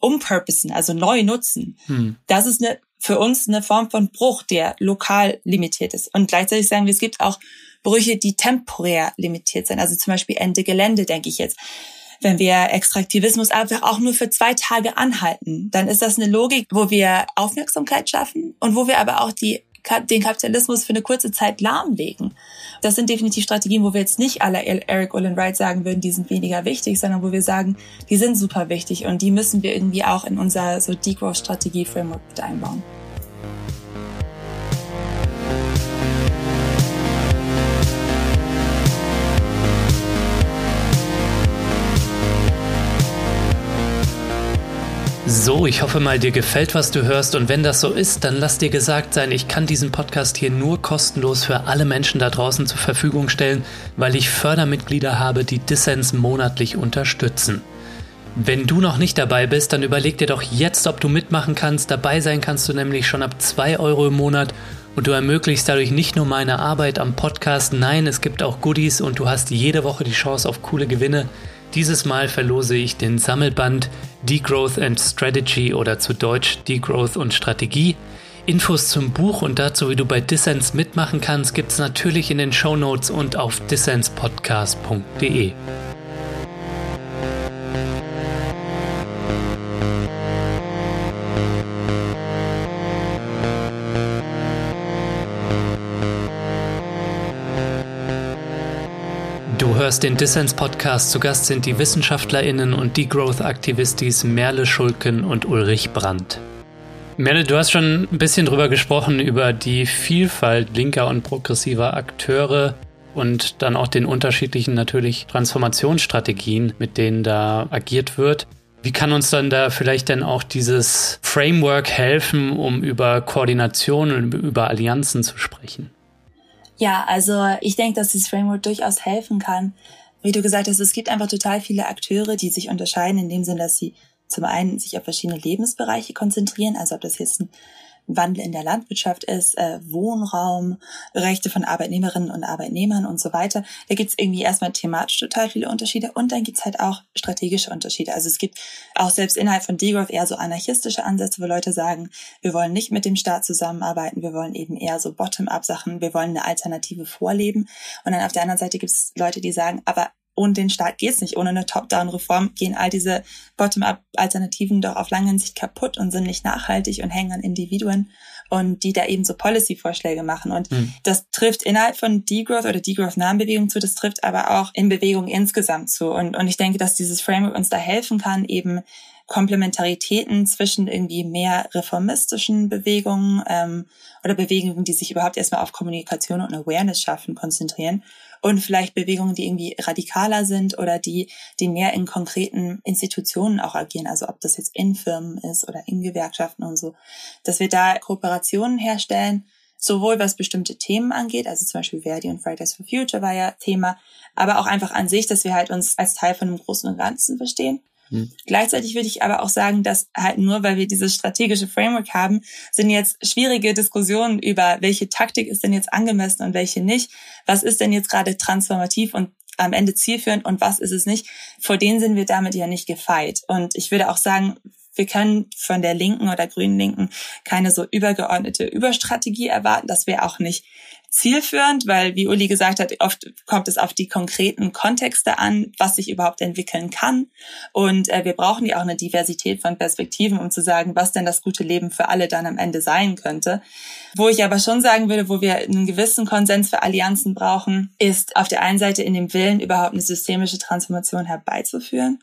umpurposen, also neu nutzen. Hm. Das ist eine, für uns eine Form von Bruch, der lokal limitiert ist. Und gleichzeitig sagen wir, es gibt auch Brüche, die temporär limitiert sind. Also zum Beispiel Ende Gelände, denke ich jetzt. Wenn wir Extraktivismus einfach auch nur für zwei Tage anhalten, dann ist das eine Logik, wo wir Aufmerksamkeit schaffen und wo wir aber auch die den Kapitalismus für eine kurze Zeit lahmlegen. Das sind definitiv Strategien, wo wir jetzt nicht alle Eric Olin Wright sagen würden, die sind weniger wichtig, sondern wo wir sagen, die sind super wichtig und die müssen wir irgendwie auch in unser so Degrowth-Strategie-Framework mit einbauen. So, ich hoffe mal, dir gefällt, was du hörst. Und wenn das so ist, dann lass dir gesagt sein, ich kann diesen Podcast hier nur kostenlos für alle Menschen da draußen zur Verfügung stellen, weil ich Fördermitglieder habe, die Dissens monatlich unterstützen. Wenn du noch nicht dabei bist, dann überleg dir doch jetzt, ob du mitmachen kannst. Dabei sein kannst du nämlich schon ab 2 Euro im Monat und du ermöglichst dadurch nicht nur meine Arbeit am Podcast, nein, es gibt auch Goodies und du hast jede Woche die Chance auf coole Gewinne. Dieses Mal verlose ich den Sammelband Degrowth and Strategy oder zu Deutsch Degrowth und Strategie. Infos zum Buch und dazu, wie du bei Dissens mitmachen kannst, gibt es natürlich in den Show Notes und auf dissenspodcast.de. hörst den Dissens Podcast. Zu Gast sind die WissenschaftlerInnen und Degrowth-Aktivistis Merle Schulken und Ulrich Brandt. Merle, du hast schon ein bisschen drüber gesprochen, über die Vielfalt linker und progressiver Akteure und dann auch den unterschiedlichen natürlich Transformationsstrategien, mit denen da agiert wird. Wie kann uns dann da vielleicht denn auch dieses Framework helfen, um über Koordination und über Allianzen zu sprechen? Ja, also ich denke, dass dieses Framework durchaus helfen kann. Wie du gesagt hast, es gibt einfach total viele Akteure, die sich unterscheiden in dem Sinn, dass sie zum einen sich auf verschiedene Lebensbereiche konzentrieren, also ob das jetzt ein Wandel in der Landwirtschaft ist, äh, Wohnraum, Rechte von Arbeitnehmerinnen und Arbeitnehmern und so weiter. Da gibt's irgendwie erstmal thematisch total viele Unterschiede und dann gibt's halt auch strategische Unterschiede. Also es gibt auch selbst innerhalb von Degrowth eher so anarchistische Ansätze, wo Leute sagen, wir wollen nicht mit dem Staat zusammenarbeiten, wir wollen eben eher so Bottom-up-Sachen, wir wollen eine Alternative vorleben. Und dann auf der anderen Seite gibt's Leute, die sagen, aber ohne den Staat geht's nicht. Ohne eine Top-Down-Reform gehen all diese Bottom-up-Alternativen doch auf lange Sicht kaputt und sind nicht nachhaltig und hängen an Individuen und die da eben so Policy-Vorschläge machen. Und mhm. das trifft innerhalb von Degrowth oder Degrowth-nahen Bewegungen zu, das trifft aber auch in Bewegungen insgesamt zu. Und, und ich denke, dass dieses Framework uns da helfen kann, eben Komplementaritäten zwischen irgendwie mehr reformistischen Bewegungen ähm, oder Bewegungen, die sich überhaupt erstmal auf Kommunikation und Awareness schaffen, konzentrieren und vielleicht Bewegungen, die irgendwie radikaler sind oder die, die mehr in konkreten Institutionen auch agieren, also ob das jetzt in Firmen ist oder in Gewerkschaften und so, dass wir da Kooperationen herstellen, sowohl was bestimmte Themen angeht, also zum Beispiel Verdi und Fridays for Future war ja Thema, aber auch einfach an sich, dass wir halt uns als Teil von einem Großen und Ganzen verstehen hm. Gleichzeitig würde ich aber auch sagen, dass halt nur weil wir dieses strategische Framework haben, sind jetzt schwierige Diskussionen über, welche Taktik ist denn jetzt angemessen und welche nicht. Was ist denn jetzt gerade transformativ und am Ende zielführend und was ist es nicht? Vor denen sind wir damit ja nicht gefeit. Und ich würde auch sagen, wir können von der Linken oder Grünen Linken keine so übergeordnete Überstrategie erwarten. Das wäre auch nicht zielführend, weil, wie Uli gesagt hat, oft kommt es auf die konkreten Kontexte an, was sich überhaupt entwickeln kann. Und äh, wir brauchen ja auch eine Diversität von Perspektiven, um zu sagen, was denn das gute Leben für alle dann am Ende sein könnte. Wo ich aber schon sagen würde, wo wir einen gewissen Konsens für Allianzen brauchen, ist auf der einen Seite in dem Willen, überhaupt eine systemische Transformation herbeizuführen.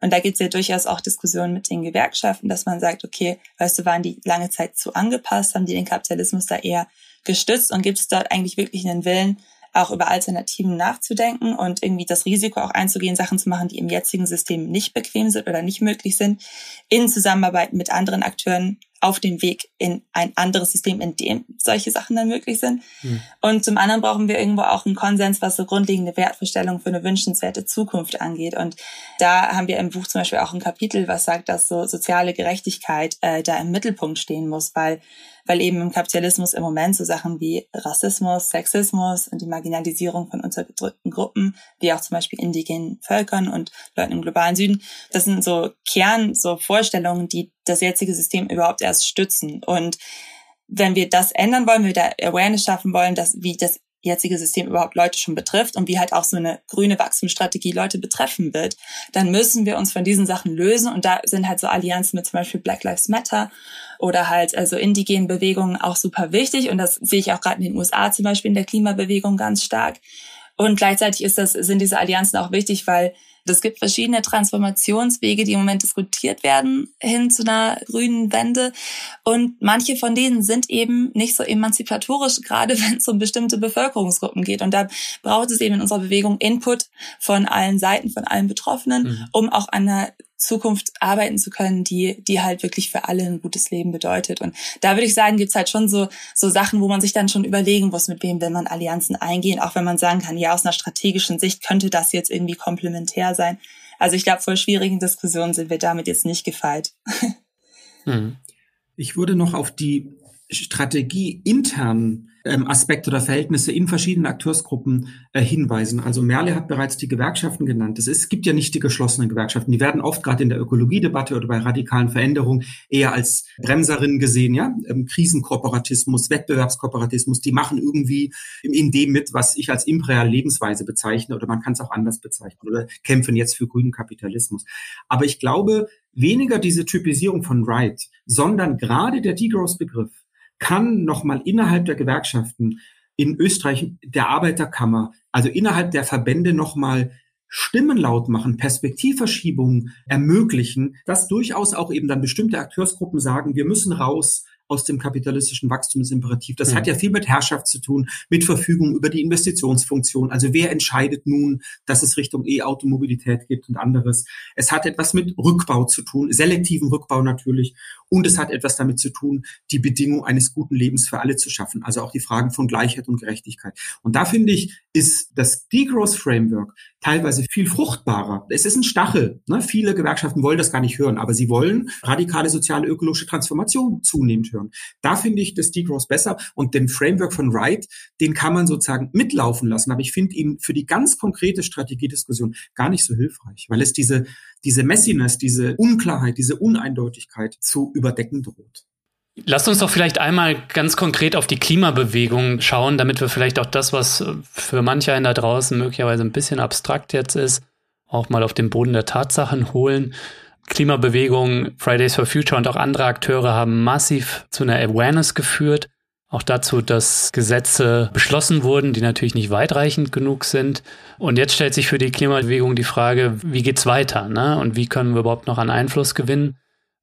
Und da gibt es ja durchaus auch Diskussionen mit den Gewerkschaften, dass man sagt, okay, weißt du, waren die lange Zeit zu angepasst, haben die den Kapitalismus da eher gestützt und gibt es dort eigentlich wirklich einen Willen, auch über Alternativen nachzudenken und irgendwie das Risiko auch einzugehen, Sachen zu machen, die im jetzigen System nicht bequem sind oder nicht möglich sind, in Zusammenarbeit mit anderen Akteuren auf dem Weg in ein anderes System, in dem solche Sachen dann möglich sind. Mhm. Und zum anderen brauchen wir irgendwo auch einen Konsens, was so grundlegende Wertvorstellungen für eine wünschenswerte Zukunft angeht. Und da haben wir im Buch zum Beispiel auch ein Kapitel, was sagt, dass so soziale Gerechtigkeit äh, da im Mittelpunkt stehen muss, weil weil eben im Kapitalismus im Moment so Sachen wie Rassismus, Sexismus und die Marginalisierung von unterdrückten Gruppen, wie auch zum Beispiel indigenen Völkern und Leuten im globalen Süden, das sind so Kern, so Vorstellungen, die das jetzige System überhaupt erst stützen. Und wenn wir das ändern wollen, wenn wir da Awareness schaffen wollen, dass wie das jetzige System überhaupt Leute schon betrifft und wie halt auch so eine grüne Wachstumsstrategie Leute betreffen wird, dann müssen wir uns von diesen Sachen lösen. Und da sind halt so Allianzen mit zum Beispiel Black Lives Matter oder halt also indigenen Bewegungen auch super wichtig. Und das sehe ich auch gerade in den USA zum Beispiel in der Klimabewegung ganz stark. Und gleichzeitig ist das, sind diese Allianzen auch wichtig, weil es gibt verschiedene Transformationswege, die im Moment diskutiert werden hin zu einer grünen Wende. Und manche von denen sind eben nicht so emanzipatorisch, gerade wenn es um bestimmte Bevölkerungsgruppen geht. Und da braucht es eben in unserer Bewegung Input von allen Seiten, von allen Betroffenen, mhm. um auch an einer Zukunft arbeiten zu können, die, die halt wirklich für alle ein gutes Leben bedeutet. Und da würde ich sagen, gibt's halt schon so, so Sachen, wo man sich dann schon überlegen muss, mit wem will man Allianzen eingehen, auch wenn man sagen kann, ja, aus einer strategischen Sicht könnte das jetzt irgendwie komplementär sein. Also ich glaube, vor schwierigen Diskussionen sind wir damit jetzt nicht gefeit. Hm. Ich würde noch auf die Strategie intern ähm, Aspekte oder Verhältnisse in verschiedenen Akteursgruppen äh, hinweisen. Also Merle hat bereits die Gewerkschaften genannt. Es, ist, es gibt ja nicht die geschlossenen Gewerkschaften. Die werden oft gerade in der Ökologiedebatte oder bei radikalen Veränderungen eher als Bremserinnen gesehen. Ja, ähm, Krisenkooperatismus, Wettbewerbskooperatismus, die machen irgendwie in dem mit, was ich als imperiale Lebensweise bezeichne oder man kann es auch anders bezeichnen oder kämpfen jetzt für grünen Kapitalismus. Aber ich glaube, weniger diese Typisierung von Wright, sondern gerade der Degrowth-Begriff kann nochmal innerhalb der Gewerkschaften in Österreich der Arbeiterkammer, also innerhalb der Verbände nochmal Stimmen laut machen, Perspektivverschiebungen ermöglichen, dass durchaus auch eben dann bestimmte Akteursgruppen sagen, wir müssen raus aus dem kapitalistischen Wachstumsimperativ. Das mhm. hat ja viel mit Herrschaft zu tun, mit Verfügung über die Investitionsfunktion. Also wer entscheidet nun, dass es Richtung E-Automobilität gibt und anderes. Es hat etwas mit Rückbau zu tun, selektiven Rückbau natürlich. Und es hat etwas damit zu tun, die Bedingung eines guten Lebens für alle zu schaffen. Also auch die Fragen von Gleichheit und Gerechtigkeit. Und da finde ich, ist das Degrowth Framework teilweise viel fruchtbarer. Es ist ein Stachel. Ne? Viele Gewerkschaften wollen das gar nicht hören, aber sie wollen radikale soziale ökologische Transformation zunehmend hören. Da finde ich das Degrowth besser und den Framework von Wright, den kann man sozusagen mitlaufen lassen. Aber ich finde ihn für die ganz konkrete Strategiediskussion gar nicht so hilfreich, weil es diese, diese Messiness, diese Unklarheit, diese Uneindeutigkeit zu überdecken droht. Lasst uns doch vielleicht einmal ganz konkret auf die Klimabewegung schauen, damit wir vielleicht auch das, was für manche einen da draußen möglicherweise ein bisschen abstrakt jetzt ist, auch mal auf den Boden der Tatsachen holen. Klimabewegung, Fridays for Future und auch andere Akteure haben massiv zu einer Awareness geführt. Auch dazu, dass Gesetze beschlossen wurden, die natürlich nicht weitreichend genug sind. Und jetzt stellt sich für die Klimabewegung die Frage, wie geht's weiter? Ne? Und wie können wir überhaupt noch an Einfluss gewinnen?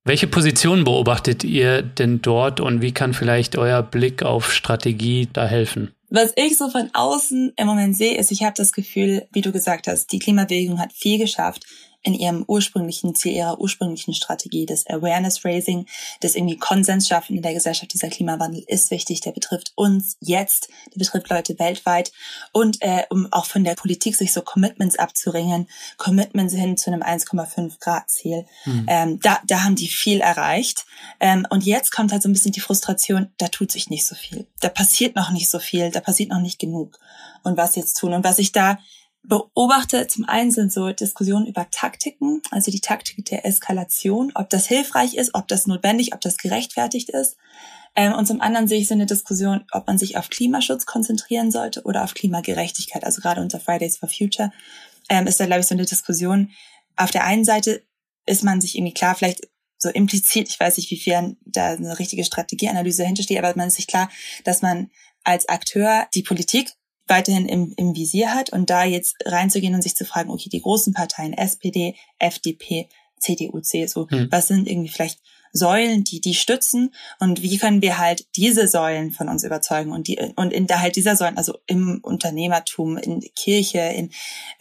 Welche Position beobachtet ihr denn dort und wie kann vielleicht euer Blick auf Strategie da helfen? Was ich so von außen im Moment sehe, ist, ich habe das Gefühl, wie du gesagt hast, die Klimabewegung hat viel geschafft in ihrem ursprünglichen Ziel, ihrer ursprünglichen Strategie, das Awareness Raising, das irgendwie Konsens schaffen in der Gesellschaft. Dieser Klimawandel ist wichtig, der betrifft uns jetzt, der betrifft Leute weltweit und äh, um auch von der Politik sich so Commitments abzuringen, Commitments hin zu einem 1,5 Grad Ziel. Mhm. Ähm, da, da haben die viel erreicht ähm, und jetzt kommt halt so ein bisschen die Frustration, da tut sich nicht so viel, da passiert noch nicht so viel, da passiert noch nicht genug. Und was jetzt tun? Und was ich da beobachte zum einen sind so Diskussionen über Taktiken, also die Taktik der Eskalation, ob das hilfreich ist, ob das notwendig, ob das gerechtfertigt ist. Ähm, und zum anderen sehe ich so eine Diskussion, ob man sich auf Klimaschutz konzentrieren sollte oder auf Klimagerechtigkeit. Also gerade unter Fridays for Future ähm, ist da, glaube ich, so eine Diskussion. Auf der einen Seite ist man sich irgendwie klar, vielleicht so implizit, ich weiß nicht, wie viel da eine richtige Strategieanalyse hintersteht, aber man ist sich klar, dass man als Akteur die Politik weiterhin im, im Visier hat und da jetzt reinzugehen und sich zu fragen, okay, die großen Parteien, SPD, FDP, CDU, CSU, hm. was sind irgendwie vielleicht Säulen, die die stützen. Und wie können wir halt diese Säulen von uns überzeugen? Und die und in der halt dieser Säulen, also im Unternehmertum, in Kirche, in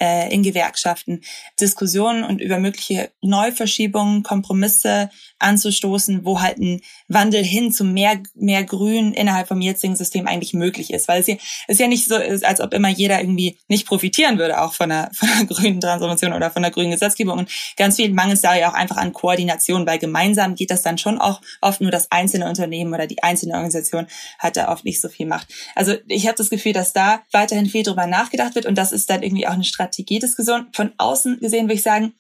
äh, in Gewerkschaften Diskussionen und über mögliche Neuverschiebungen, Kompromisse anzustoßen, wo halt ein Wandel hin zu mehr mehr Grün innerhalb vom jetzigen System eigentlich möglich ist, weil es ja ist ja nicht so ist, als ob immer jeder irgendwie nicht profitieren würde auch von einer von einer grünen Transformation oder von einer grünen Gesetzgebung. Und ganz viel mangelt da ja auch einfach an Koordination, weil gemeinsam geht das dann schon auch oft nur das einzelne Unternehmen oder die einzelne Organisation hat da oft nicht so viel Macht. Also ich habe das Gefühl, dass da weiterhin viel drüber nachgedacht wird und das ist dann irgendwie auch eine Strategiediskussion. Von außen gesehen würde ich sagen,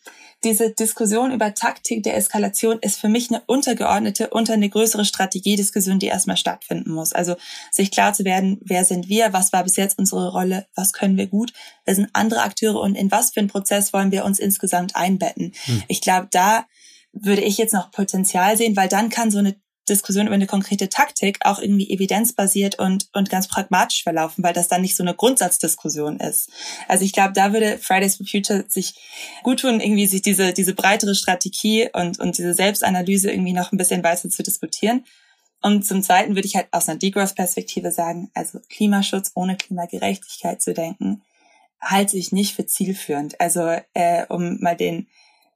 diese Diskussion über Taktik der Eskalation ist für mich eine untergeordnete unter eine größere Strategiediskussion, die erstmal stattfinden muss. Also sich klar zu werden, wer sind wir, was war bis jetzt unsere Rolle, was können wir gut, wer sind andere Akteure und in was für einen Prozess wollen wir uns insgesamt einbetten. Hm. Ich glaube, da würde ich jetzt noch Potenzial sehen, weil dann kann so eine Diskussion über eine konkrete Taktik auch irgendwie evidenzbasiert und, und ganz pragmatisch verlaufen, weil das dann nicht so eine Grundsatzdiskussion ist. Also ich glaube, da würde Fridays for Future sich gut tun, irgendwie sich diese, diese breitere Strategie und, und diese Selbstanalyse irgendwie noch ein bisschen weiter zu diskutieren. Und zum Zweiten würde ich halt aus einer Degrowth-Perspektive sagen, also Klimaschutz ohne Klimagerechtigkeit zu denken, halte ich nicht für zielführend. Also äh, um mal den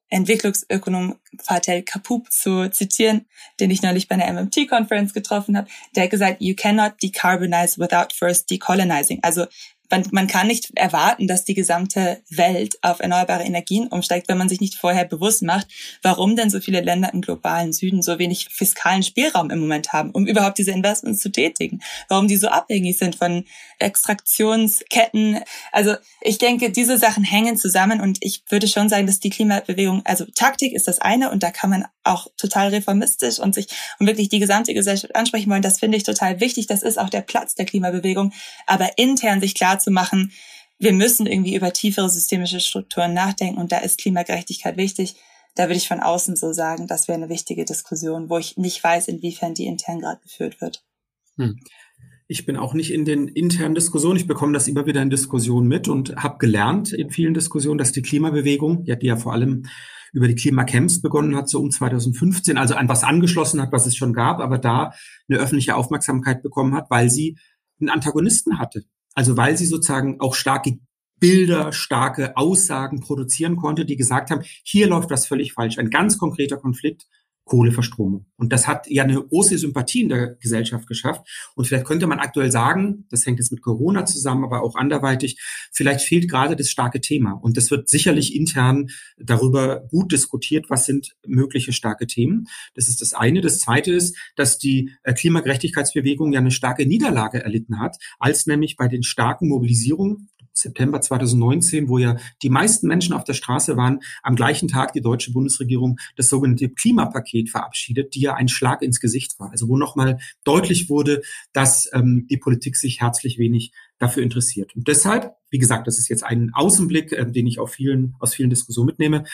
Entwicklungsökonom Fatel Kapoub zu zitieren, den ich neulich bei einer MMT-Conference getroffen habe, der hat gesagt, you cannot decarbonize without first decolonizing. Also man, man kann nicht erwarten, dass die gesamte Welt auf erneuerbare Energien umsteigt, wenn man sich nicht vorher bewusst macht, warum denn so viele Länder im globalen Süden so wenig fiskalen Spielraum im Moment haben, um überhaupt diese Investments zu tätigen, warum die so abhängig sind von Extraktionsketten. Also ich denke, diese Sachen hängen zusammen und ich würde schon sagen, dass die Klimabewegung, also Taktik ist das eine und da kann man auch total reformistisch und sich und wirklich die gesamte Gesellschaft ansprechen wollen. Das finde ich total wichtig. Das ist auch der Platz der Klimabewegung. Aber intern sich klar zu machen, wir müssen irgendwie über tiefere systemische Strukturen nachdenken und da ist Klimagerechtigkeit wichtig. Da würde ich von außen so sagen, das wäre eine wichtige Diskussion, wo ich nicht weiß, inwiefern die intern gerade geführt wird. Hm. Ich bin auch nicht in den internen Diskussionen. Ich bekomme das immer wieder in Diskussionen mit und habe gelernt in vielen Diskussionen, dass die Klimabewegung, die ja vor allem über die Klimacamps begonnen hat, so um 2015, also an was angeschlossen hat, was es schon gab, aber da eine öffentliche Aufmerksamkeit bekommen hat, weil sie einen Antagonisten hatte. Also weil sie sozusagen auch starke Bilder, starke Aussagen produzieren konnte, die gesagt haben, hier läuft was völlig falsch. Ein ganz konkreter Konflikt Kohleverstromung. Und das hat ja eine große Sympathie in der Gesellschaft geschafft. Und vielleicht könnte man aktuell sagen, das hängt jetzt mit Corona zusammen, aber auch anderweitig, vielleicht fehlt gerade das starke Thema. Und das wird sicherlich intern darüber gut diskutiert, was sind mögliche starke Themen. Das ist das eine. Das zweite ist, dass die äh, Klimagerechtigkeitsbewegung ja eine starke Niederlage erlitten hat, als nämlich bei den starken Mobilisierungen September 2019, wo ja die meisten Menschen auf der Straße waren, am gleichen Tag die deutsche Bundesregierung das sogenannte Klimapaket verabschiedet, die ja ein Schlag ins Gesicht war. Also wo nochmal deutlich wurde, dass ähm, die Politik sich herzlich wenig dafür interessiert. Und deshalb, wie gesagt, das ist jetzt ein Außenblick, äh, den ich auf vielen, aus vielen Diskussionen mitnehme.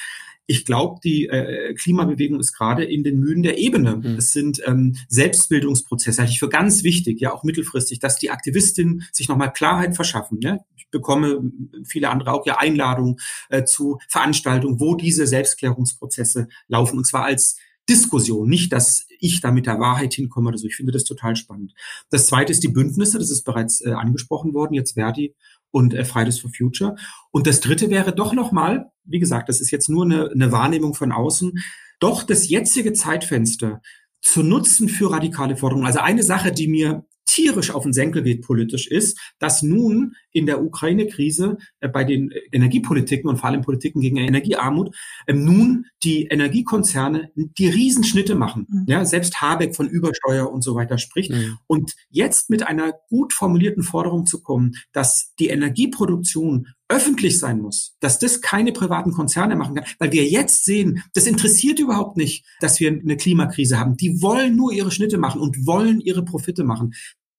Ich glaube, die äh, Klimabewegung ist gerade in den Mühen der Ebene. Mhm. Es sind ähm, Selbstbildungsprozesse, halte ich für ganz wichtig, ja auch mittelfristig, dass die Aktivistinnen sich nochmal Klarheit verschaffen. Ne? Ich bekomme viele andere auch ja Einladungen äh, zu Veranstaltungen, wo diese Selbstklärungsprozesse laufen und zwar als Diskussion, nicht, dass ich da mit der Wahrheit hinkomme oder so. Ich finde das total spannend. Das zweite ist die Bündnisse, das ist bereits äh, angesprochen worden, jetzt Verdi und äh, Fridays for Future. Und das dritte wäre doch nochmal, wie gesagt, das ist jetzt nur eine, eine Wahrnehmung von außen, doch das jetzige Zeitfenster zu nutzen für radikale Forderungen. Also eine Sache, die mir tierisch auf den Senkel geht politisch, ist, dass nun in der Ukraine-Krise äh, bei den äh, Energiepolitiken und vor allem Politiken gegen Energiearmut äh, nun die Energiekonzerne die Riesenschnitte machen. Mhm. Ja, selbst Habeck von Übersteuer und so weiter spricht. Mhm. Und jetzt mit einer gut formulierten Forderung zu kommen, dass die Energieproduktion öffentlich sein muss, dass das keine privaten Konzerne machen kann, weil wir jetzt sehen, das interessiert überhaupt nicht, dass wir eine Klimakrise haben. Die wollen nur ihre Schnitte machen und wollen ihre Profite machen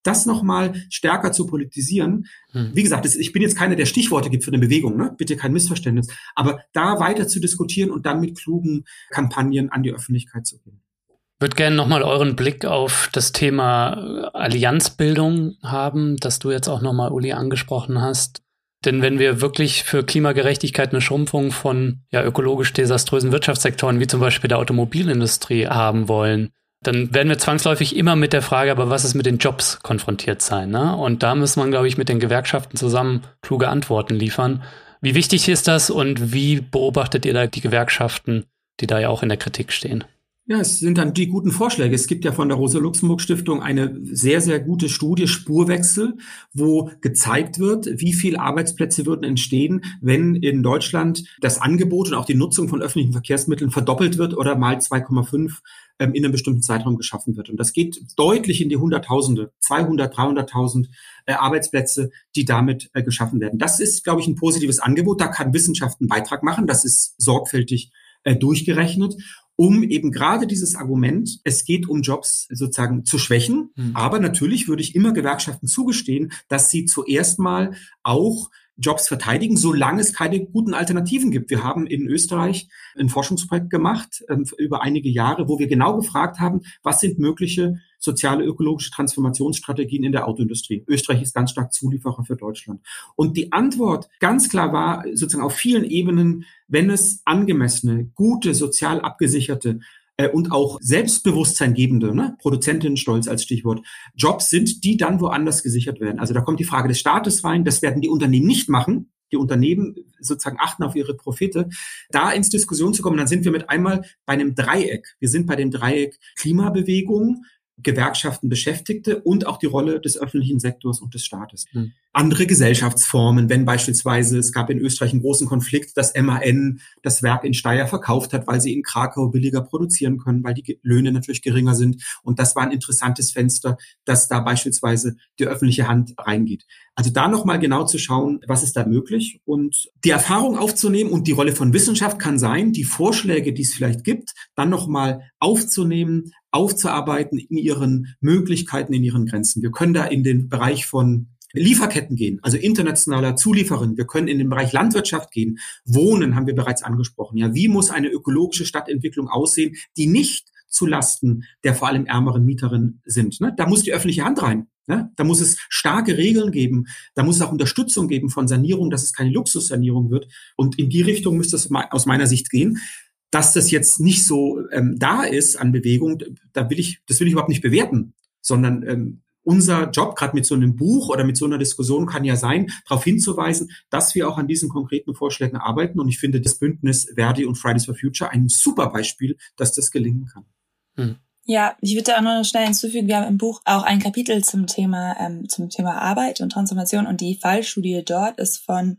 das nochmal stärker zu politisieren. Hm. Wie gesagt, ich bin jetzt keiner, der Stichworte gibt für eine Bewegung, ne? bitte kein Missverständnis, aber da weiter zu diskutieren und dann mit klugen Kampagnen an die Öffentlichkeit zu gehen. Ich würde gerne nochmal euren Blick auf das Thema Allianzbildung haben, das du jetzt auch nochmal, Uli, angesprochen hast. Denn wenn wir wirklich für Klimagerechtigkeit eine Schrumpfung von ja, ökologisch desaströsen Wirtschaftssektoren wie zum Beispiel der Automobilindustrie haben wollen, dann werden wir zwangsläufig immer mit der Frage, aber was ist mit den Jobs konfrontiert sein? Ne? Und da muss man, glaube ich, mit den Gewerkschaften zusammen kluge Antworten liefern. Wie wichtig ist das und wie beobachtet ihr da die Gewerkschaften, die da ja auch in der Kritik stehen? Ja, es sind dann die guten Vorschläge. Es gibt ja von der Rosa-Luxemburg-Stiftung eine sehr, sehr gute Studie Spurwechsel, wo gezeigt wird, wie viel Arbeitsplätze würden entstehen, wenn in Deutschland das Angebot und auch die Nutzung von öffentlichen Verkehrsmitteln verdoppelt wird oder mal 2,5 ähm, in einem bestimmten Zeitraum geschaffen wird. Und das geht deutlich in die Hunderttausende, 200, 300.000 äh, Arbeitsplätze, die damit äh, geschaffen werden. Das ist, glaube ich, ein positives Angebot. Da kann Wissenschaft einen Beitrag machen. Das ist sorgfältig äh, durchgerechnet um eben gerade dieses Argument, es geht um Jobs sozusagen zu schwächen. Mhm. Aber natürlich würde ich immer Gewerkschaften zugestehen, dass sie zuerst mal auch Jobs verteidigen, solange es keine guten Alternativen gibt. Wir haben in Österreich ein Forschungsprojekt gemacht äh, über einige Jahre, wo wir genau gefragt haben, was sind mögliche soziale ökologische Transformationsstrategien in der Autoindustrie. Österreich ist ganz stark Zulieferer für Deutschland. Und die Antwort ganz klar war sozusagen auf vielen Ebenen, wenn es angemessene, gute, sozial abgesicherte äh, und auch Selbstbewusstsein gebende, ne? Produzentinnenstolz als Stichwort, Jobs sind, die dann woanders gesichert werden. Also da kommt die Frage des Staates rein, das werden die Unternehmen nicht machen. Die Unternehmen sozusagen achten auf ihre Profite, da ins Diskussion zu kommen, dann sind wir mit einmal bei einem Dreieck. Wir sind bei dem Dreieck Klimabewegung, Gewerkschaften Beschäftigte und auch die Rolle des öffentlichen Sektors und des Staates. Mhm. Andere Gesellschaftsformen, wenn beispielsweise es gab in Österreich einen großen Konflikt, dass MAN das Werk in Steyr verkauft hat, weil sie in Krakau billiger produzieren können, weil die Löhne natürlich geringer sind. Und das war ein interessantes Fenster, dass da beispielsweise die öffentliche Hand reingeht. Also da nochmal genau zu schauen, was ist da möglich und die Erfahrung aufzunehmen und die Rolle von Wissenschaft kann sein, die Vorschläge, die es vielleicht gibt, dann nochmal aufzunehmen, aufzuarbeiten in ihren Möglichkeiten, in ihren Grenzen. Wir können da in den Bereich von Lieferketten gehen, also internationaler Zulieferin. Wir können in den Bereich Landwirtschaft gehen. Wohnen haben wir bereits angesprochen. Ja, wie muss eine ökologische Stadtentwicklung aussehen, die nicht zu Lasten der vor allem ärmeren Mieterinnen sind? Ne? Da muss die öffentliche Hand rein. Ja, da muss es starke Regeln geben. Da muss es auch Unterstützung geben von Sanierung, dass es keine Luxussanierung wird. Und in die Richtung müsste es aus meiner Sicht gehen. Dass das jetzt nicht so ähm, da ist an Bewegung, da will ich, das will ich überhaupt nicht bewerten, sondern ähm, unser Job, gerade mit so einem Buch oder mit so einer Diskussion, kann ja sein, darauf hinzuweisen, dass wir auch an diesen konkreten Vorschlägen arbeiten. Und ich finde das Bündnis Verdi und Fridays for Future ein super Beispiel, dass das gelingen kann. Hm. Ja, ich würde da auch noch schnell hinzufügen, wir haben im Buch auch ein Kapitel zum Thema, ähm, zum Thema Arbeit und Transformation und die Fallstudie dort ist von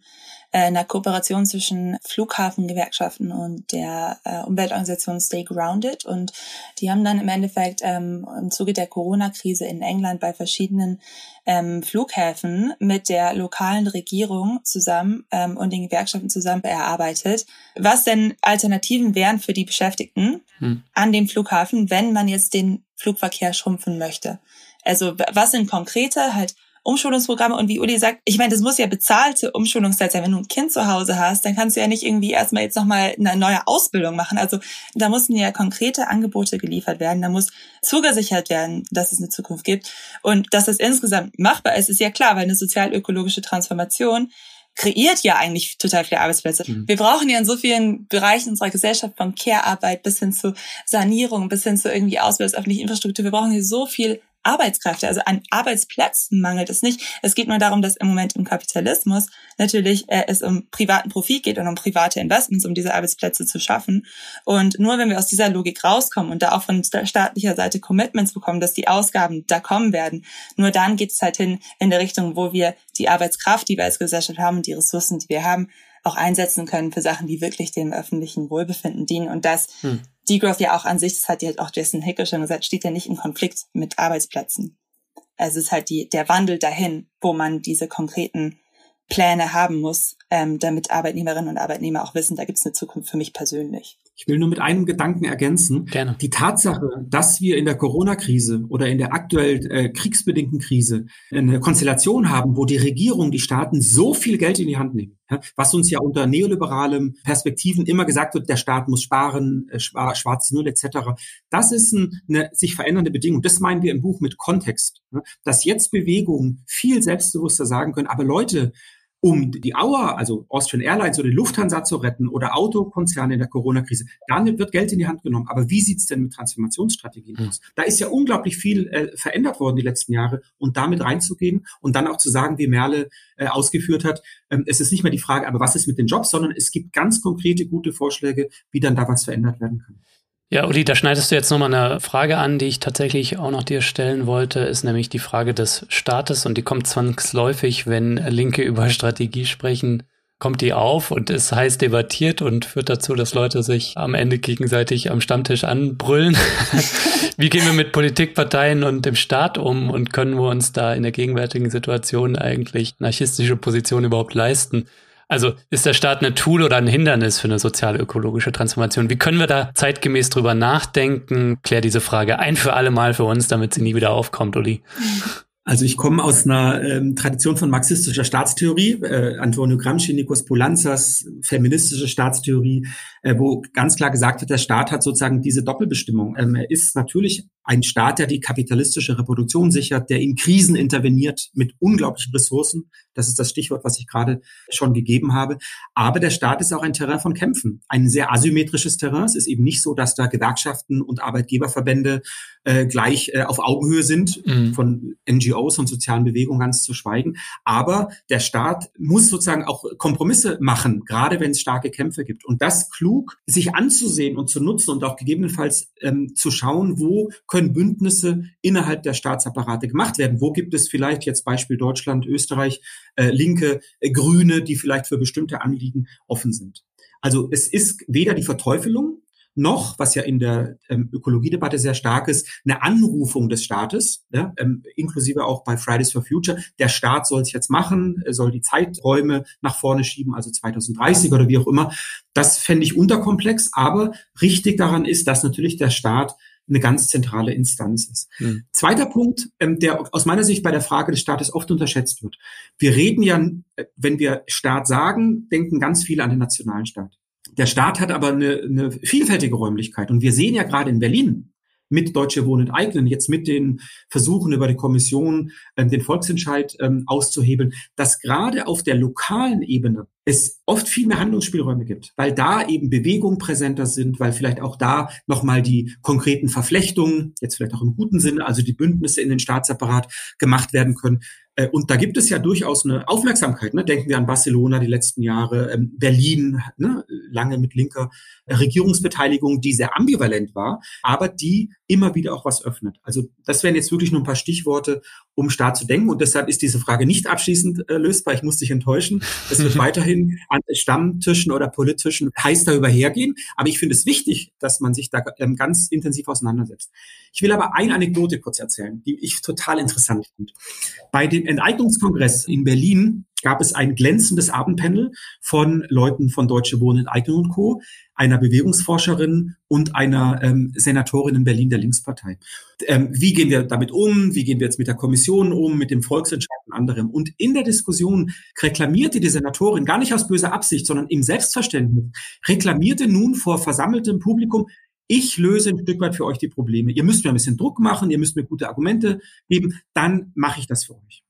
einer Kooperation zwischen Flughafengewerkschaften und der äh, Umweltorganisation Stay Grounded. Und die haben dann im Endeffekt ähm, im Zuge der Corona-Krise in England bei verschiedenen ähm, Flughäfen mit der lokalen Regierung zusammen ähm, und den Gewerkschaften zusammen erarbeitet, was denn Alternativen wären für die Beschäftigten hm. an dem Flughafen, wenn man jetzt den Flugverkehr schrumpfen möchte. Also was sind konkrete halt Umschulungsprogramme und wie Uli sagt, ich meine, das muss ja bezahlte Umschulungszeit sein. Wenn du ein Kind zu Hause hast, dann kannst du ja nicht irgendwie erstmal jetzt nochmal eine neue Ausbildung machen. Also da müssen ja konkrete Angebote geliefert werden. Da muss zugesichert werden, dass es eine Zukunft gibt. Und dass das insgesamt machbar ist, ist ja klar, weil eine sozial-ökologische Transformation kreiert ja eigentlich total viele Arbeitsplätze. Mhm. Wir brauchen ja in so vielen Bereichen unserer Gesellschaft von Care-Arbeit bis hin zu Sanierung, bis hin zu irgendwie Ausbau öffentlichen Infrastruktur. Wir brauchen hier so viel Arbeitskräfte. Also an Arbeitsplätzen mangelt es nicht. Es geht nur darum, dass im Moment im Kapitalismus natürlich äh, es um privaten Profit geht und um private Investments, um diese Arbeitsplätze zu schaffen. Und nur wenn wir aus dieser Logik rauskommen und da auch von staatlicher Seite Commitments bekommen, dass die Ausgaben da kommen werden, nur dann geht es halt hin in der Richtung, wo wir die Arbeitskraft, die wir als Gesellschaft haben die Ressourcen, die wir haben, auch einsetzen können für Sachen, die wirklich dem öffentlichen Wohlbefinden dienen. Und das hm. Degrowth ja auch an sich, das hat ja auch Jason Hickel schon gesagt, steht ja nicht in Konflikt mit Arbeitsplätzen. Also es ist halt die, der Wandel dahin, wo man diese konkreten Pläne haben muss, ähm, damit Arbeitnehmerinnen und Arbeitnehmer auch wissen, da gibt es eine Zukunft für mich persönlich. Ich will nur mit einem Gedanken ergänzen. Gerne. Die Tatsache, dass wir in der Corona-Krise oder in der aktuell äh, kriegsbedingten Krise eine Konstellation haben, wo die Regierung, die Staaten so viel Geld in die Hand nehmen, ja, was uns ja unter neoliberalem Perspektiven immer gesagt wird, der Staat muss sparen, äh, schwarze Null etc. Das ist ein, eine sich verändernde Bedingung. Das meinen wir im Buch mit Kontext. Ja, dass jetzt Bewegungen viel selbstbewusster sagen können, aber Leute, um die Auer, also Austrian Airlines oder die Lufthansa zu retten oder Autokonzerne in der Corona-Krise, dann wird Geld in die Hand genommen. Aber wie sieht's denn mit Transformationsstrategien hm. aus? Da ist ja unglaublich viel äh, verändert worden die letzten Jahre und damit reinzugehen und dann auch zu sagen, wie Merle äh, ausgeführt hat, ähm, es ist nicht mehr die Frage, aber was ist mit den Jobs, sondern es gibt ganz konkrete, gute Vorschläge, wie dann da was verändert werden kann. Ja, Uli, da schneidest du jetzt nochmal eine Frage an, die ich tatsächlich auch noch dir stellen wollte, ist nämlich die Frage des Staates und die kommt zwangsläufig, wenn Linke über Strategie sprechen, kommt die auf und ist heiß debattiert und führt dazu, dass Leute sich am Ende gegenseitig am Stammtisch anbrüllen. Wie gehen wir mit Politikparteien und dem Staat um und können wir uns da in der gegenwärtigen Situation eigentlich anarchistische Position überhaupt leisten? Also ist der Staat ein Tool oder ein Hindernis für eine sozial-ökologische Transformation? Wie können wir da zeitgemäß drüber nachdenken? Klär diese Frage ein für alle Mal für uns, damit sie nie wieder aufkommt, Uli. Also ich komme aus einer ähm, Tradition von marxistischer Staatstheorie, äh, Antonio Gramsci, Nikos Poulanzas, feministische Staatstheorie, äh, wo ganz klar gesagt wird, der Staat hat sozusagen diese Doppelbestimmung. Ähm, er ist natürlich ein Staat, der die kapitalistische Reproduktion sichert, der in Krisen interveniert mit unglaublichen Ressourcen. Das ist das Stichwort, was ich gerade schon gegeben habe. Aber der Staat ist auch ein Terrain von Kämpfen. Ein sehr asymmetrisches Terrain. Es ist eben nicht so, dass da Gewerkschaften und Arbeitgeberverbände äh, gleich äh, auf Augenhöhe sind, mhm. von NGOs und sozialen Bewegungen ganz zu schweigen. Aber der Staat muss sozusagen auch Kompromisse machen, gerade wenn es starke Kämpfe gibt. Und das klug, sich anzusehen und zu nutzen und auch gegebenenfalls ähm, zu schauen, wo können Bündnisse innerhalb der Staatsapparate gemacht werden? Wo gibt es vielleicht jetzt Beispiel Deutschland, Österreich, äh, Linke, äh, Grüne, die vielleicht für bestimmte Anliegen offen sind? Also es ist weder die Verteufelung noch, was ja in der ähm, Ökologiedebatte sehr stark ist, eine Anrufung des Staates, ja, ähm, inklusive auch bei Fridays for Future. Der Staat soll es jetzt machen, soll die Zeiträume nach vorne schieben, also 2030 oder wie auch immer. Das fände ich unterkomplex, aber richtig daran ist, dass natürlich der Staat eine ganz zentrale Instanz ist. Mhm. Zweiter Punkt, ähm, der aus meiner Sicht bei der Frage des Staates oft unterschätzt wird. Wir reden ja, äh, wenn wir Staat sagen, denken ganz viele an den nationalen Staat. Der Staat hat aber eine, eine vielfältige Räumlichkeit. Und wir sehen ja gerade in Berlin, mit Deutsche Wohnen enteignen, jetzt mit den Versuchen über die Kommission, ähm, den Volksentscheid ähm, auszuhebeln, dass gerade auf der lokalen Ebene es oft viel mehr Handlungsspielräume gibt, weil da eben Bewegungen präsenter sind, weil vielleicht auch da nochmal die konkreten Verflechtungen, jetzt vielleicht auch im guten Sinne, also die Bündnisse in den Staatsapparat gemacht werden können. Äh, und da gibt es ja durchaus eine Aufmerksamkeit. Ne? Denken wir an Barcelona die letzten Jahre, ähm, Berlin, ne? lange mit linker Regierungsbeteiligung, die sehr ambivalent war, aber die immer wieder auch was öffnet. Also das wären jetzt wirklich nur ein paar Stichworte, um Staat zu denken. Und deshalb ist diese Frage nicht abschließend äh, lösbar. Ich muss dich enttäuschen. Es wird weiterhin an Stammtischen oder politischen heiß darüber hergehen. Aber ich finde es wichtig, dass man sich da ähm, ganz intensiv auseinandersetzt. Ich will aber eine Anekdote kurz erzählen, die ich total interessant finde. Bei Enteignungskongress in Berlin gab es ein glänzendes Abendpanel von Leuten von Deutsche Wohnen, Eignung und Co., einer Bewegungsforscherin und einer ähm, Senatorin in Berlin der Linkspartei. Ähm, wie gehen wir damit um? Wie gehen wir jetzt mit der Kommission um, mit dem Volksentscheid und anderem? Und in der Diskussion reklamierte die Senatorin, gar nicht aus böser Absicht, sondern im Selbstverständnis, reklamierte nun vor versammeltem Publikum, ich löse ein Stück weit für euch die Probleme. Ihr müsst mir ein bisschen Druck machen, ihr müsst mir gute Argumente geben, dann mache ich das für euch.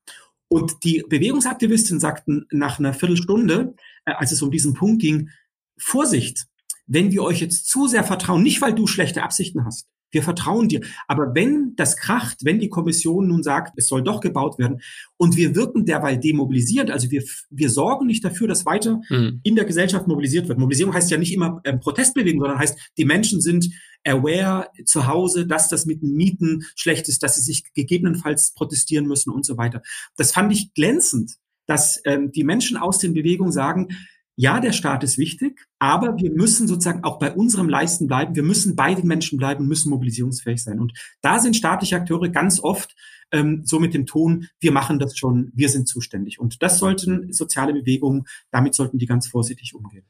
Und die Bewegungsaktivisten sagten nach einer Viertelstunde, äh, als es um diesen Punkt ging, Vorsicht, wenn wir euch jetzt zu sehr vertrauen, nicht weil du schlechte Absichten hast, wir vertrauen dir. Aber wenn das kracht, wenn die Kommission nun sagt, es soll doch gebaut werden und wir wirken derweil demobilisierend, also wir, wir sorgen nicht dafür, dass weiter mhm. in der Gesellschaft mobilisiert wird. Mobilisierung heißt ja nicht immer ähm, Protestbewegung, sondern heißt, die Menschen sind aware zu Hause, dass das mit Mieten schlecht ist, dass sie sich gegebenenfalls protestieren müssen und so weiter. Das fand ich glänzend, dass ähm, die Menschen aus den Bewegungen sagen, ja, der Staat ist wichtig, aber wir müssen sozusagen auch bei unserem Leisten bleiben. Wir müssen bei den Menschen bleiben, müssen mobilisierungsfähig sein. Und da sind staatliche Akteure ganz oft ähm, so mit dem Ton, wir machen das schon, wir sind zuständig. Und das sollten soziale Bewegungen, damit sollten die ganz vorsichtig umgehen.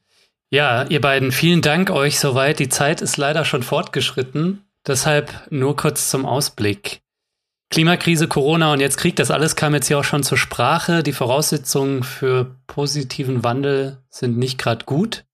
Ja, ihr beiden, vielen Dank euch soweit. Die Zeit ist leider schon fortgeschritten. Deshalb nur kurz zum Ausblick. Klimakrise, Corona und jetzt Krieg, das alles kam jetzt ja auch schon zur Sprache. Die Voraussetzungen für positiven Wandel sind nicht gerade gut.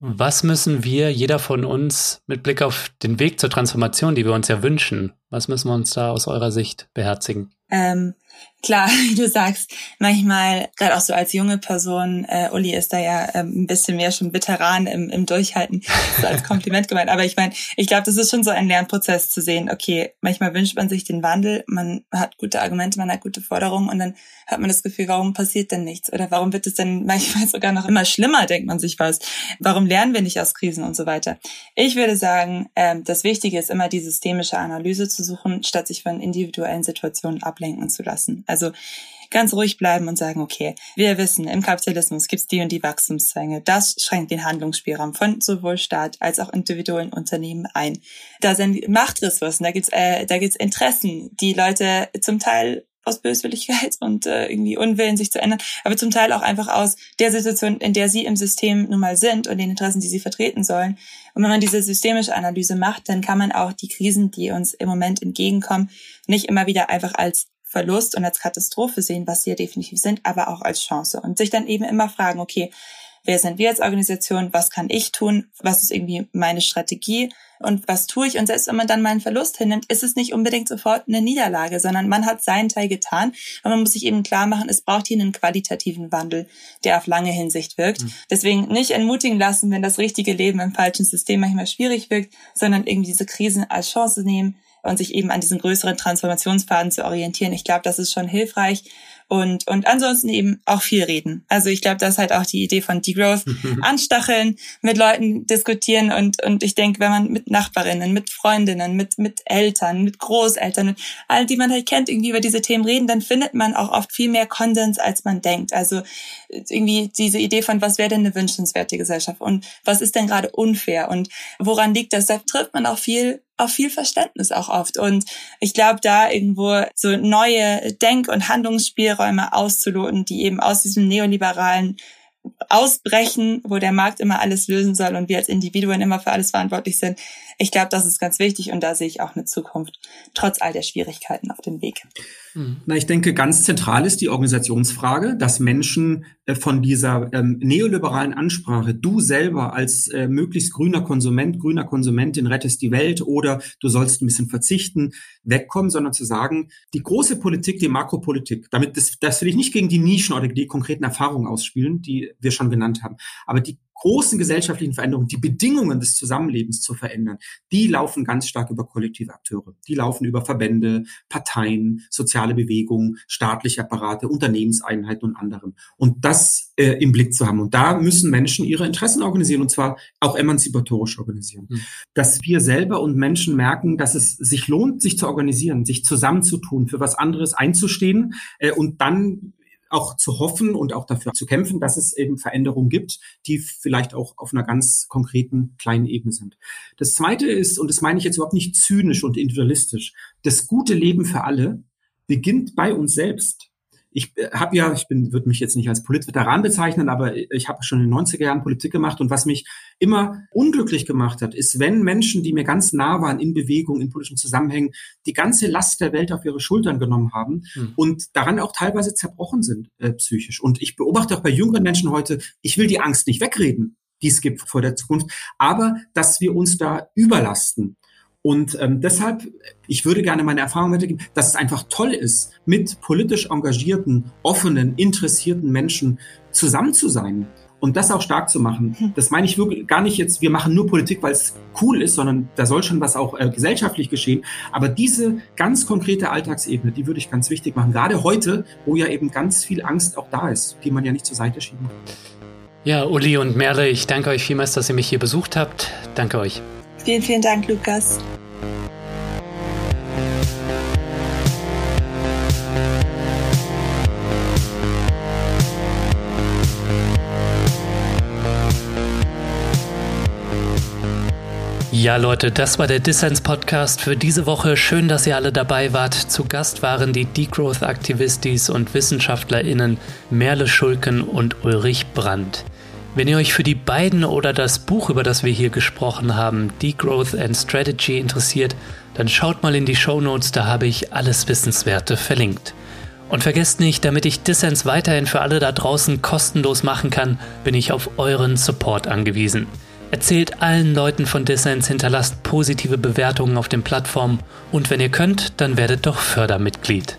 Was müssen wir, jeder von uns, mit Blick auf den Weg zur Transformation, die wir uns ja wünschen, was müssen wir uns da aus eurer Sicht beherzigen? Ähm, klar, wie du sagst, manchmal, gerade auch so als junge Person, äh, Uli ist da ja ähm, ein bisschen mehr schon Veteran im, im Durchhalten, so als Kompliment gemeint. Aber ich meine, ich glaube, das ist schon so ein Lernprozess zu sehen, okay, manchmal wünscht man sich den Wandel, man hat gute Argumente, man hat gute Forderungen und dann hat man das Gefühl, warum passiert denn nichts? Oder warum wird es denn manchmal sogar noch immer schlimmer, denkt man sich was. Warum lernen wir nicht aus Krisen und so weiter? Ich würde sagen, ähm, das Wichtige ist immer die systemische Analyse zu suchen, statt sich von individuellen Situationen ablenken zu lassen. Also ganz ruhig bleiben und sagen, okay, wir wissen, im Kapitalismus gibt es die und die Wachstumszwänge. Das schränkt den Handlungsspielraum von sowohl Staat als auch individuellen Unternehmen ein. Da sind Machtressourcen, da gibt's äh, da gibt's Interessen, die Leute zum Teil aus Böswilligkeit und äh, irgendwie Unwillen, sich zu ändern, aber zum Teil auch einfach aus der Situation, in der sie im System nun mal sind und den Interessen, die sie vertreten sollen. Und wenn man diese systemische Analyse macht, dann kann man auch die Krisen, die uns im Moment entgegenkommen, nicht immer wieder einfach als Verlust und als Katastrophe sehen, was sie ja definitiv sind, aber auch als Chance und sich dann eben immer fragen, okay, wer sind wir als Organisation, was kann ich tun, was ist irgendwie meine Strategie und was tue ich. Und selbst wenn man dann mal einen Verlust hinnimmt, ist es nicht unbedingt sofort eine Niederlage, sondern man hat seinen Teil getan. Und man muss sich eben klar machen, es braucht hier einen qualitativen Wandel, der auf lange Hinsicht wirkt. Mhm. Deswegen nicht entmutigen lassen, wenn das richtige Leben im falschen System manchmal schwierig wirkt, sondern irgendwie diese Krisen als Chance nehmen und sich eben an diesen größeren Transformationsfaden zu orientieren. Ich glaube, das ist schon hilfreich. Und, und ansonsten eben auch viel reden. Also ich glaube, das ist halt auch die Idee von Degrowth. Anstacheln, mit Leuten diskutieren und, und ich denke, wenn man mit Nachbarinnen, mit Freundinnen, mit, mit Eltern, mit Großeltern, mit allen, die man halt kennt, irgendwie über diese Themen reden, dann findet man auch oft viel mehr Konsens, als man denkt. Also irgendwie diese Idee von, was wäre denn eine wünschenswerte Gesellschaft und was ist denn gerade unfair und woran liegt das? Da trifft man auch viel auf viel Verständnis auch oft. Und ich glaube, da irgendwo so neue Denk- und Handlungsspielräume auszuloten, die eben aus diesem neoliberalen ausbrechen, wo der Markt immer alles lösen soll und wir als Individuen immer für alles verantwortlich sind. ich glaube, das ist ganz wichtig und da sehe ich auch eine Zukunft, trotz all der Schwierigkeiten auf dem Weg. Hm. Na, ich denke, ganz zentral ist die Organisationsfrage, dass Menschen äh, von dieser ähm, neoliberalen Ansprache, du selber als äh, möglichst grüner Konsument, grüner Konsumentin rettest die Welt oder du sollst ein bisschen verzichten, wegkommen, sondern zu sagen, die große Politik, die Makropolitik, damit das, das will ich nicht gegen die Nischen oder die konkreten Erfahrungen ausspielen, die wir schon genannt haben, aber die großen gesellschaftlichen Veränderungen, die Bedingungen des Zusammenlebens zu verändern, die laufen ganz stark über kollektive Akteure. Die laufen über Verbände, Parteien, soziale Bewegungen, staatliche Apparate, Unternehmenseinheiten und anderem. Und das äh, im Blick zu haben. Und da müssen Menschen ihre Interessen organisieren und zwar auch emanzipatorisch organisieren. Mhm. Dass wir selber und Menschen merken, dass es sich lohnt, sich zu organisieren, sich zusammenzutun, für was anderes einzustehen äh, und dann auch zu hoffen und auch dafür zu kämpfen, dass es eben Veränderungen gibt, die vielleicht auch auf einer ganz konkreten kleinen Ebene sind. Das Zweite ist, und das meine ich jetzt überhaupt nicht zynisch und individualistisch, das gute Leben für alle beginnt bei uns selbst ich äh, habe ja, ich bin, würde mich jetzt nicht als Politveteran bezeichnen, aber ich habe schon in den 90er Jahren Politik gemacht und was mich immer unglücklich gemacht hat, ist, wenn Menschen, die mir ganz nah waren in Bewegung, in politischen Zusammenhängen, die ganze Last der Welt auf ihre Schultern genommen haben hm. und daran auch teilweise zerbrochen sind äh, psychisch. Und ich beobachte auch bei jüngeren Menschen heute, ich will die Angst nicht wegreden, die es gibt vor der Zukunft, aber dass wir uns da überlasten und ähm, deshalb, ich würde gerne meine Erfahrung weitergeben, dass es einfach toll ist, mit politisch engagierten, offenen, interessierten Menschen zusammen zu sein und das auch stark zu machen. Hm. Das meine ich wirklich gar nicht jetzt, wir machen nur Politik, weil es cool ist, sondern da soll schon was auch äh, gesellschaftlich geschehen. Aber diese ganz konkrete Alltagsebene, die würde ich ganz wichtig machen. Gerade heute, wo ja eben ganz viel Angst auch da ist, die man ja nicht zur Seite schieben kann. Ja, Uli und Merle, ich danke euch vielmals, dass ihr mich hier besucht habt. Danke euch. Vielen, vielen Dank, Lukas. Ja, Leute, das war der Dissens Podcast für diese Woche. Schön, dass ihr alle dabei wart. Zu Gast waren die Degrowth-Aktivistis und WissenschaftlerInnen Merle Schulken und Ulrich Brandt. Wenn ihr euch für die beiden oder das Buch, über das wir hier gesprochen haben, Degrowth and Strategy interessiert, dann schaut mal in die Show Notes, da habe ich alles Wissenswerte verlinkt. Und vergesst nicht, damit ich Dissens weiterhin für alle da draußen kostenlos machen kann, bin ich auf euren Support angewiesen. Erzählt allen Leuten von Dissens, hinterlasst positive Bewertungen auf den Plattformen und wenn ihr könnt, dann werdet doch Fördermitglied.